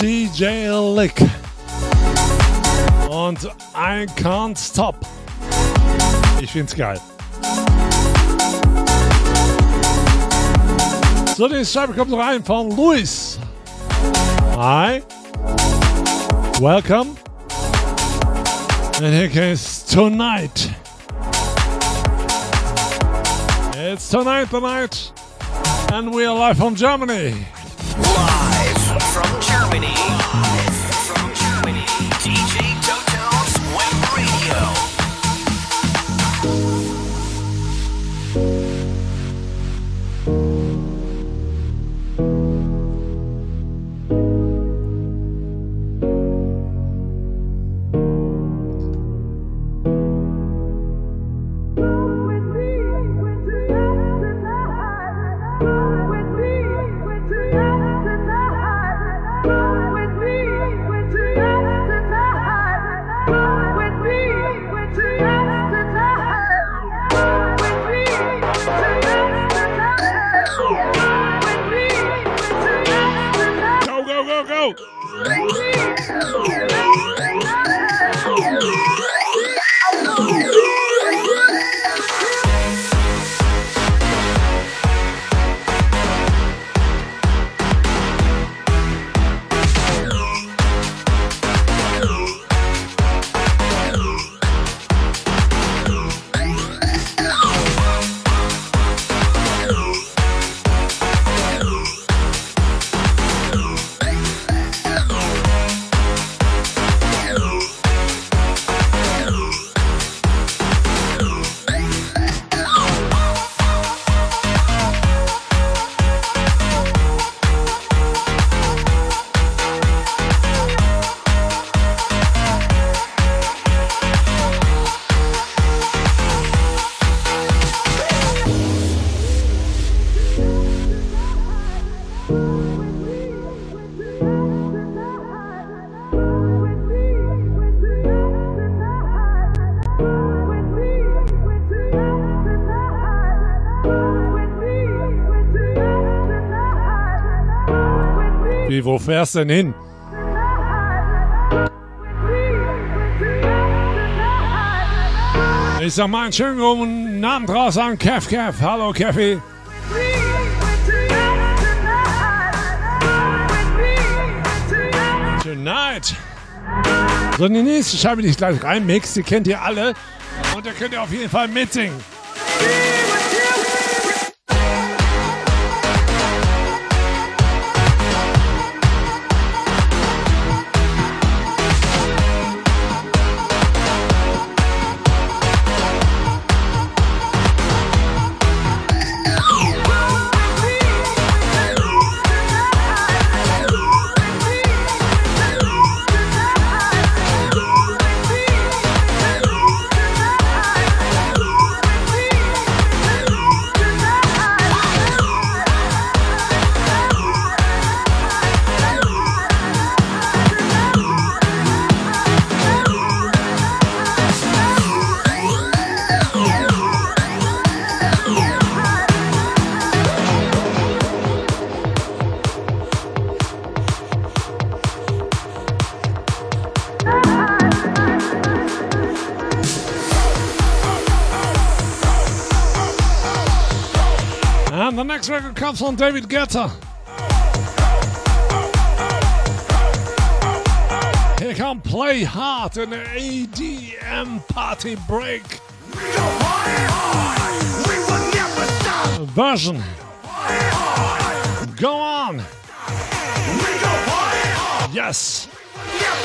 DJ Lick. Und I Can't Stop. Ich find's geil. So, die Schreibe kommt rein von Luis. Hi. Welcome. And here comes tonight. It's tonight, tonight. And we are live from Germany. Live from Germany. Fährst denn hin? Ich sag mal einen schönen guten Abend raus an Kev Kev. Hallo Keffi. Tonight. So, die nächste Scheibe, die ich gleich reinmix, die kennt ihr alle. Und da könnt ihr auf jeden Fall mitsingen. The next record comes from David Guetta. Here come Play Hard in the ADM Party Break. Version. Go on. Yes. Come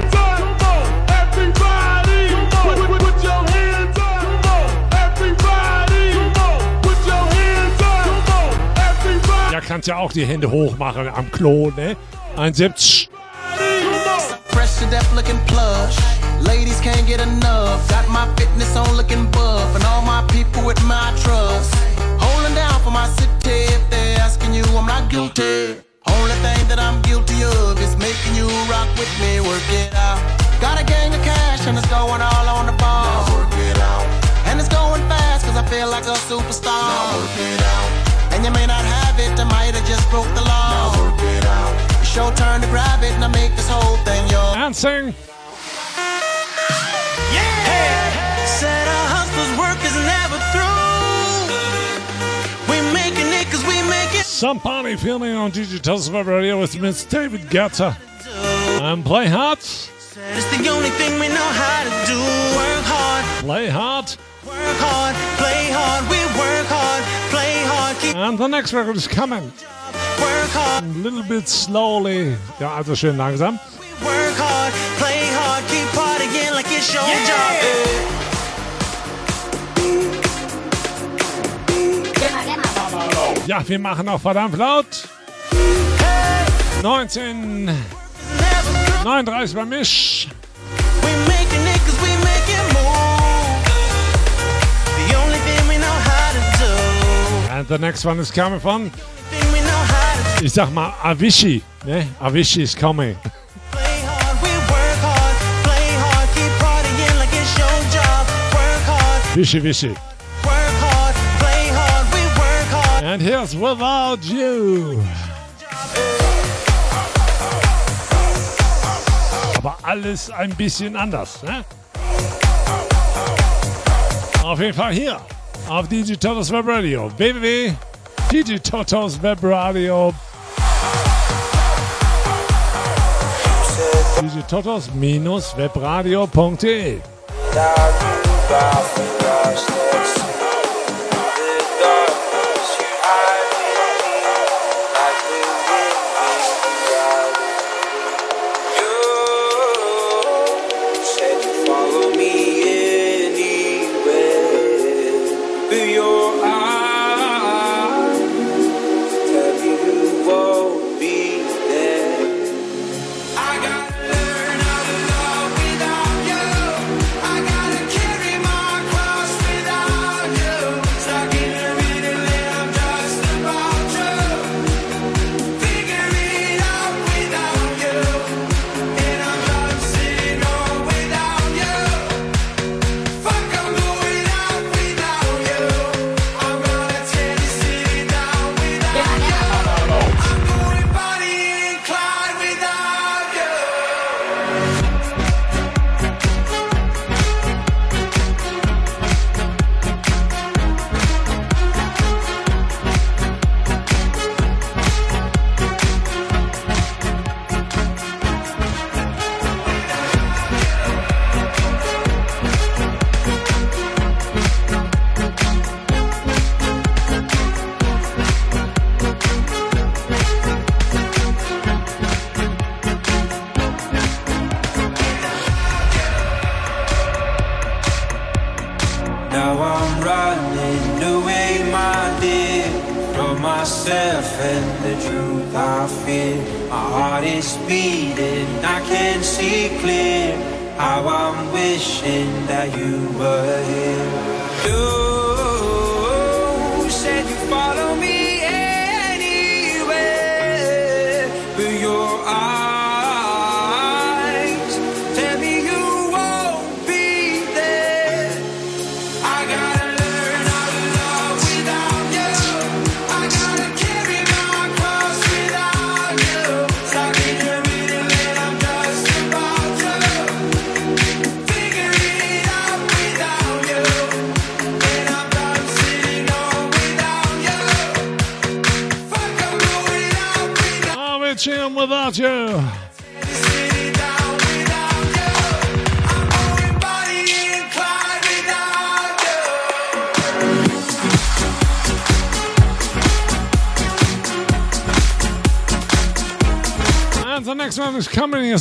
kannst ja auch die Hände hoch machen am Klo, ne? 1,70. Fresh to death looking plush. Ladies can't get enough. Got my fitness on looking buff. And all my people with my trust. Holding down for my city. If they're asking you, I'm not guilty. Only thing that I'm guilty of is making you rock with me. Work it out. Got a gang of cash and it's going all on the ball. Now work it out. And it's going fast cause I feel like a superstar. Now work it out. And you may not have it, I might have just broke the law. Now work it out. It's your turn to grab it and I make this whole thing yours. And sing. Hey, said a hustler's work is never through. We making it cause we make it. Some party feeling on Digital Web Radio with Miss David Guetta. And play hard. Said it's the only thing we know how to do. Work hard, Play hard. And the next record is coming. work hard, A little bit slowly. Ja, also schön langsam. work hard, play hard, keep partying like it's your job. Ja, wir machen auch verdammt laut. 1939 bei Misch. And the next one is coming from. Ich sag mal Avicii, ne? Avicii is coming. Wishy wishy. And here's without you. Aber alles ein bisschen anders, ne? Auf jeden Fall hier auf DJ Turtles Web Radio. www.djturtleswebradio. djturtles-webradio.de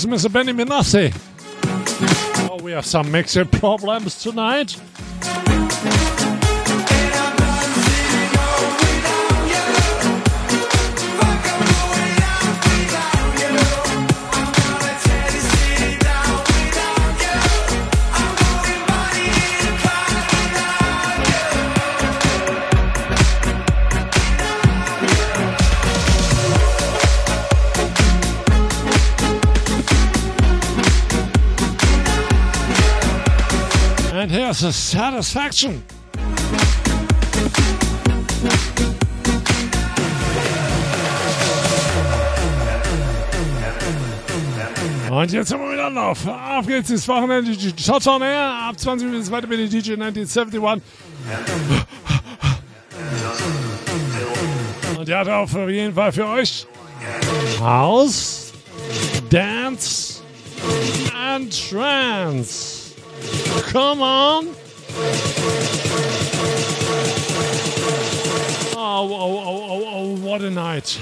Mr. Benny Minasi. Oh, we have some mixer problems tonight. Das ist Satisfaction. Und jetzt haben wir wieder Anlauf. Auf geht's ins Wochenende. Ciao, ciao, näher. Ab 20 Minuten weiter mit dem DJ 1971. Und der hat auf jeden Fall für euch House, Dance and Trance. Come on. Oh, oh, oh, oh, oh what a night.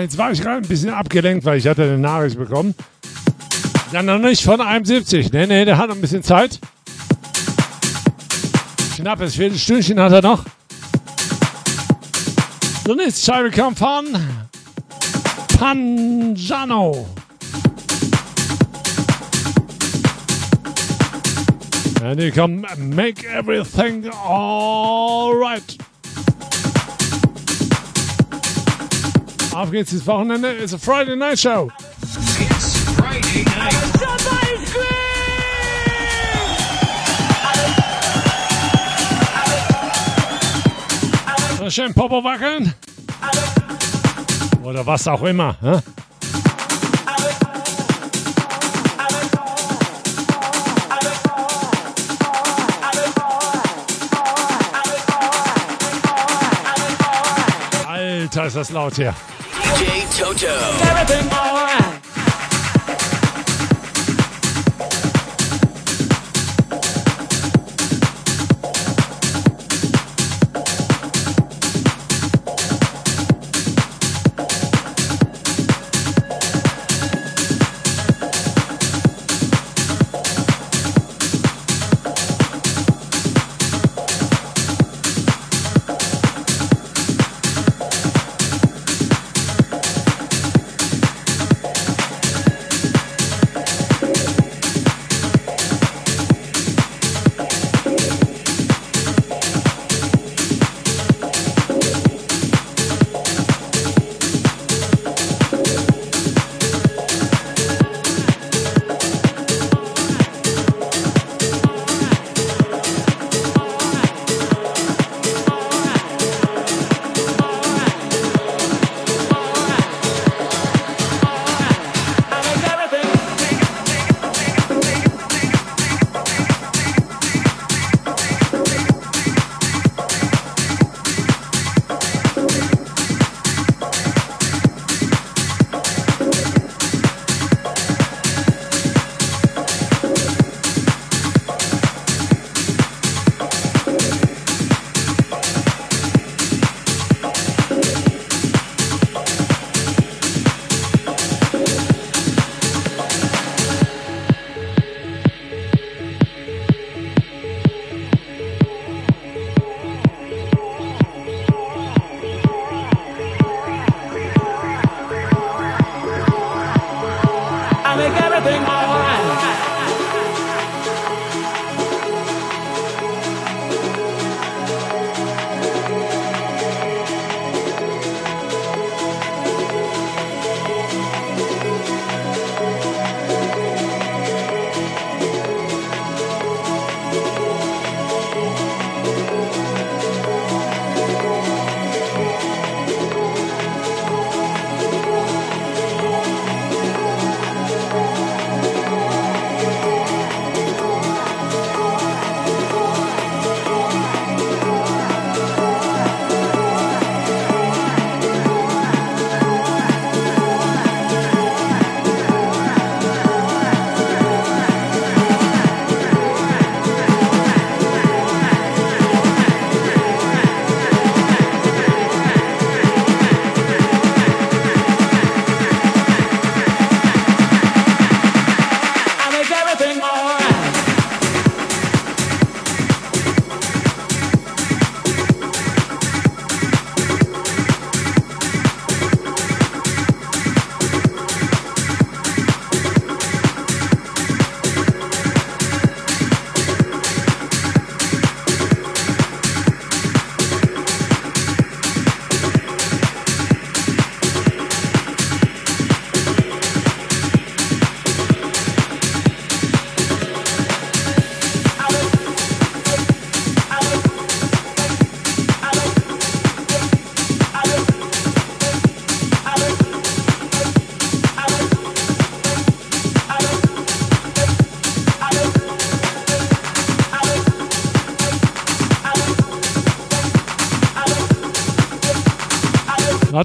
Jetzt war ich gerade ein bisschen abgelenkt, weil ich hatte eine Nachricht bekommen. Ja, noch nicht von 71. Nee, nee, der hat noch ein bisschen Zeit. Knappes Viertelstündchen hat er noch. So, nächste Scheibe kam von Panjano. And here come Make Everything Alright. Auf geht's ins Wochenende. It's a Friday Night Show. It's Friday night. Schön Popo wackeln. Oder was auch immer. Hä? Alter, ist das laut hier. DJ Toto. Everything alright.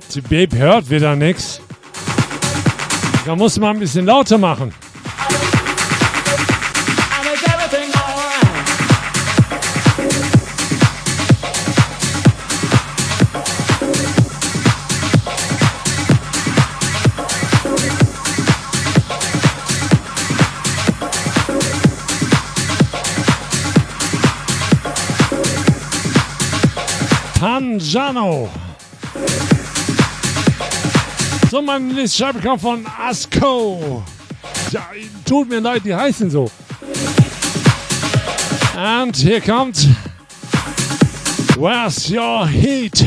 Gott, die Babe hört wieder nix. Da muss man ein bisschen lauter machen. Panjano. So, mein nächstes Scheibe kommt von Asko. Ja, tut mir leid, die heißen so. Und hier kommt Where's your heat?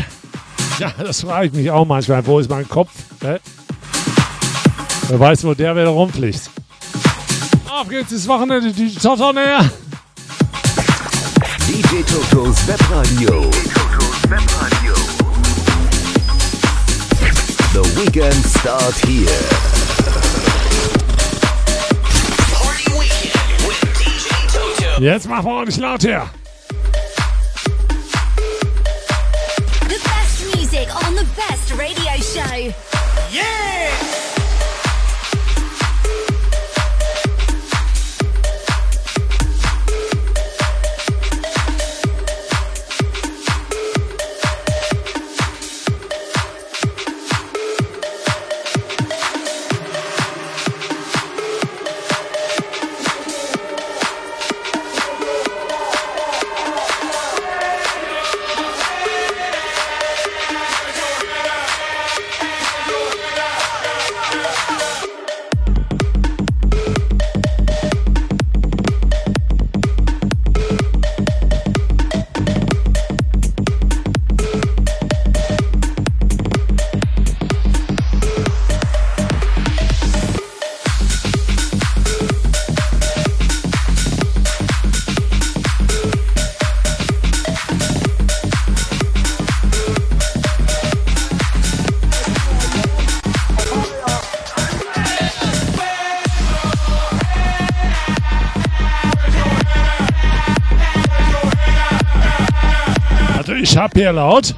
Ja, das frage ich mich auch manchmal. Wo ist mein Kopf? Ne? Wer weiß, wo der wieder rumfliegt. Auf geht's ins Wochenende, die Toto näher. DJ Totos Webradio. Webradio. Weekend start here. Jetzt machen wir ordentlich laut her. The best music on the best radio show. Yeah! Laut.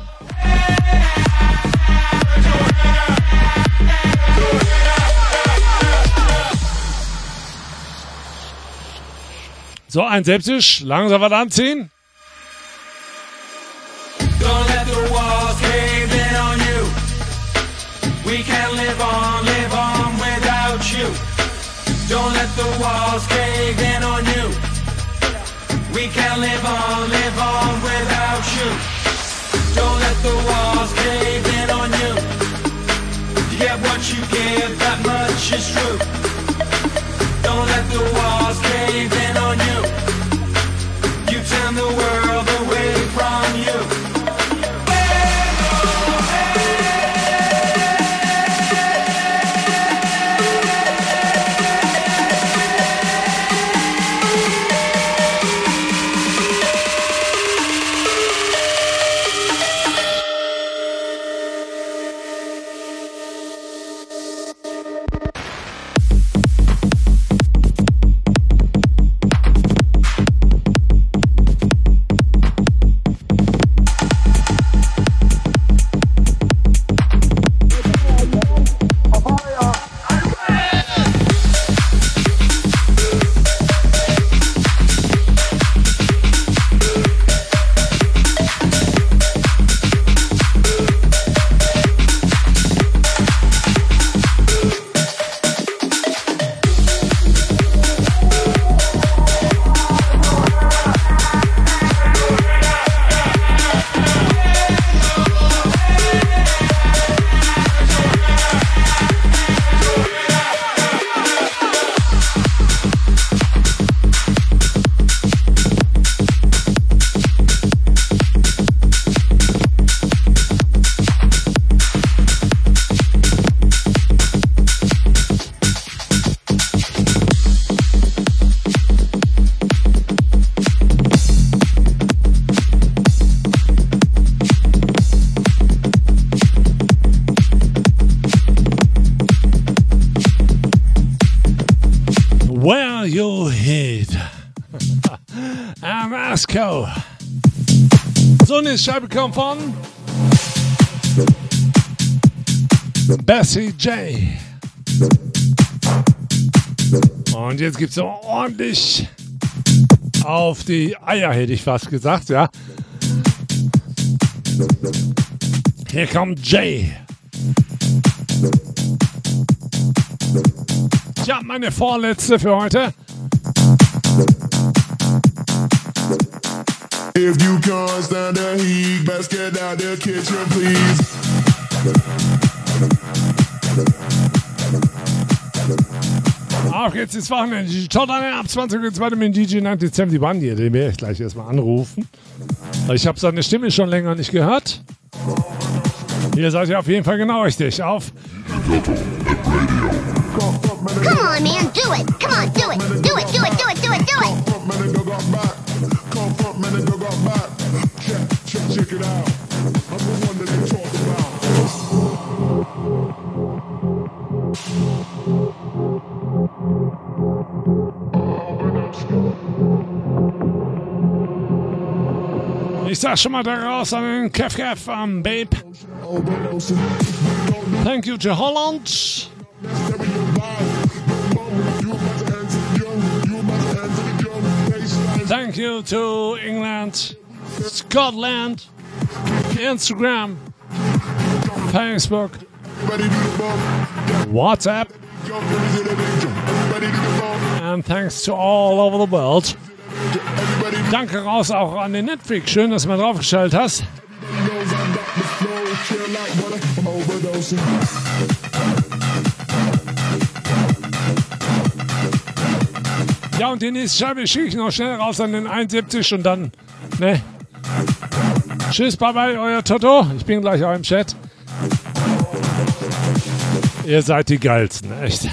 So, ein Selbstisch. Langsam was anziehen. Don't let the walls cave in on you. We can't live on, live on without you. the walls caving on you. You get what you give, that much is true. Don't let the walls Eine Scheibe kommt von Bessie J. Und jetzt gibt's so ordentlich auf die Eier, hätte ich fast gesagt, ja. Hier kommt Jay. Tja, meine vorletzte für heute. If you can't stand the heat, best get out the kitchen, please. Auf geht's ins Wochenende. Die Jordan ab 20 Uhr zweite mit DJ 90 Sam die Band hier. Den werde ich gleich erstmal anrufen. Weil Ich habe seine Stimme schon länger nicht gehört. Hier seid ihr auf jeden Fall genau richtig. Auf Come on, man, do it. Come on, do it. Do it, do it, do it, do it, do it. Check, check it out. I'm the one that they talk about. Ich sag schon mal da raus an den Kev Kev am Babe. Thank you to Holland. You to England, Scotland, Instagram, Facebook, WhatsApp, and thanks to all over the world. Danke raus auch an den Netflix. Schön, dass du mal draufgeschaltet hast. Ja, und die nächste Scheibe schicke ich noch schnell raus an den 71 und dann, ne? Tschüss, bye bye, euer Toto. Ich bin gleich auch im Chat. Ihr seid die geilsten, echt.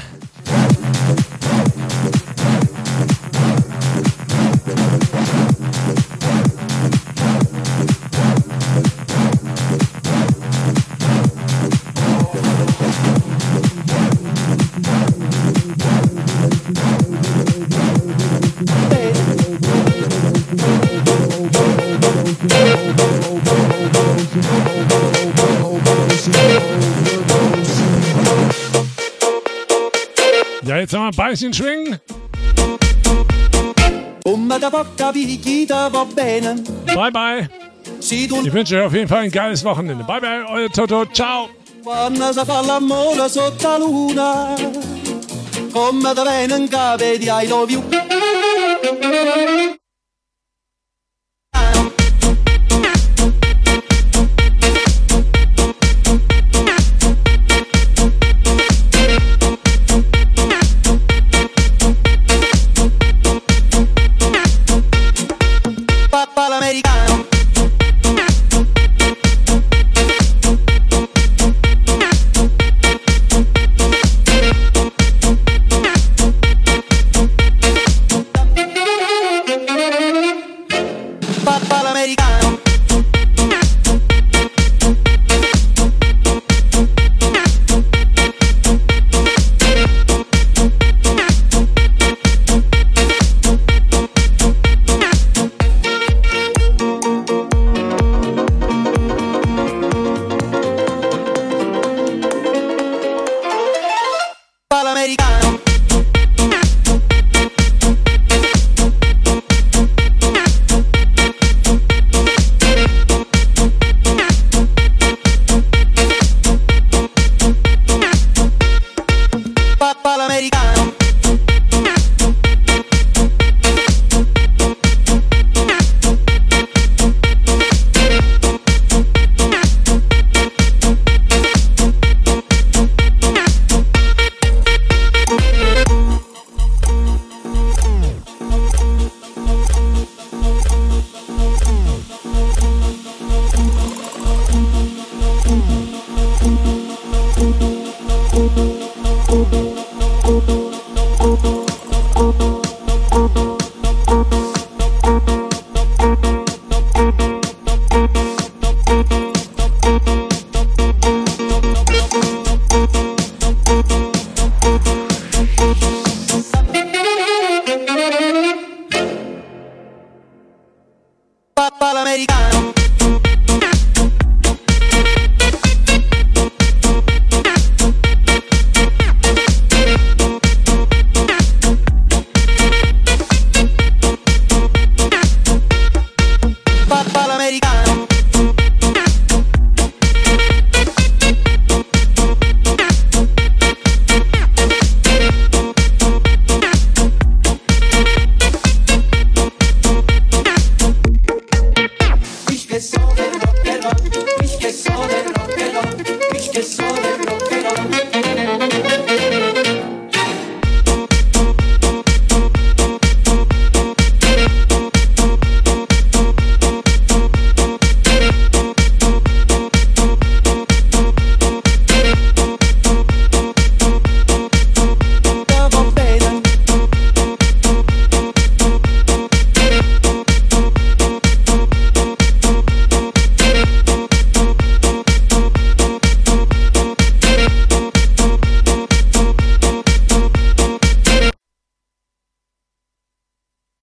Beinchen schwingen. Bye bye. Ich wünsche euch auf jeden Fall ein geiles Wochenende. Bye bye, euer Toto. Ciao. Quando si fa l'amore sotto la luna, come bene in cave di I love you.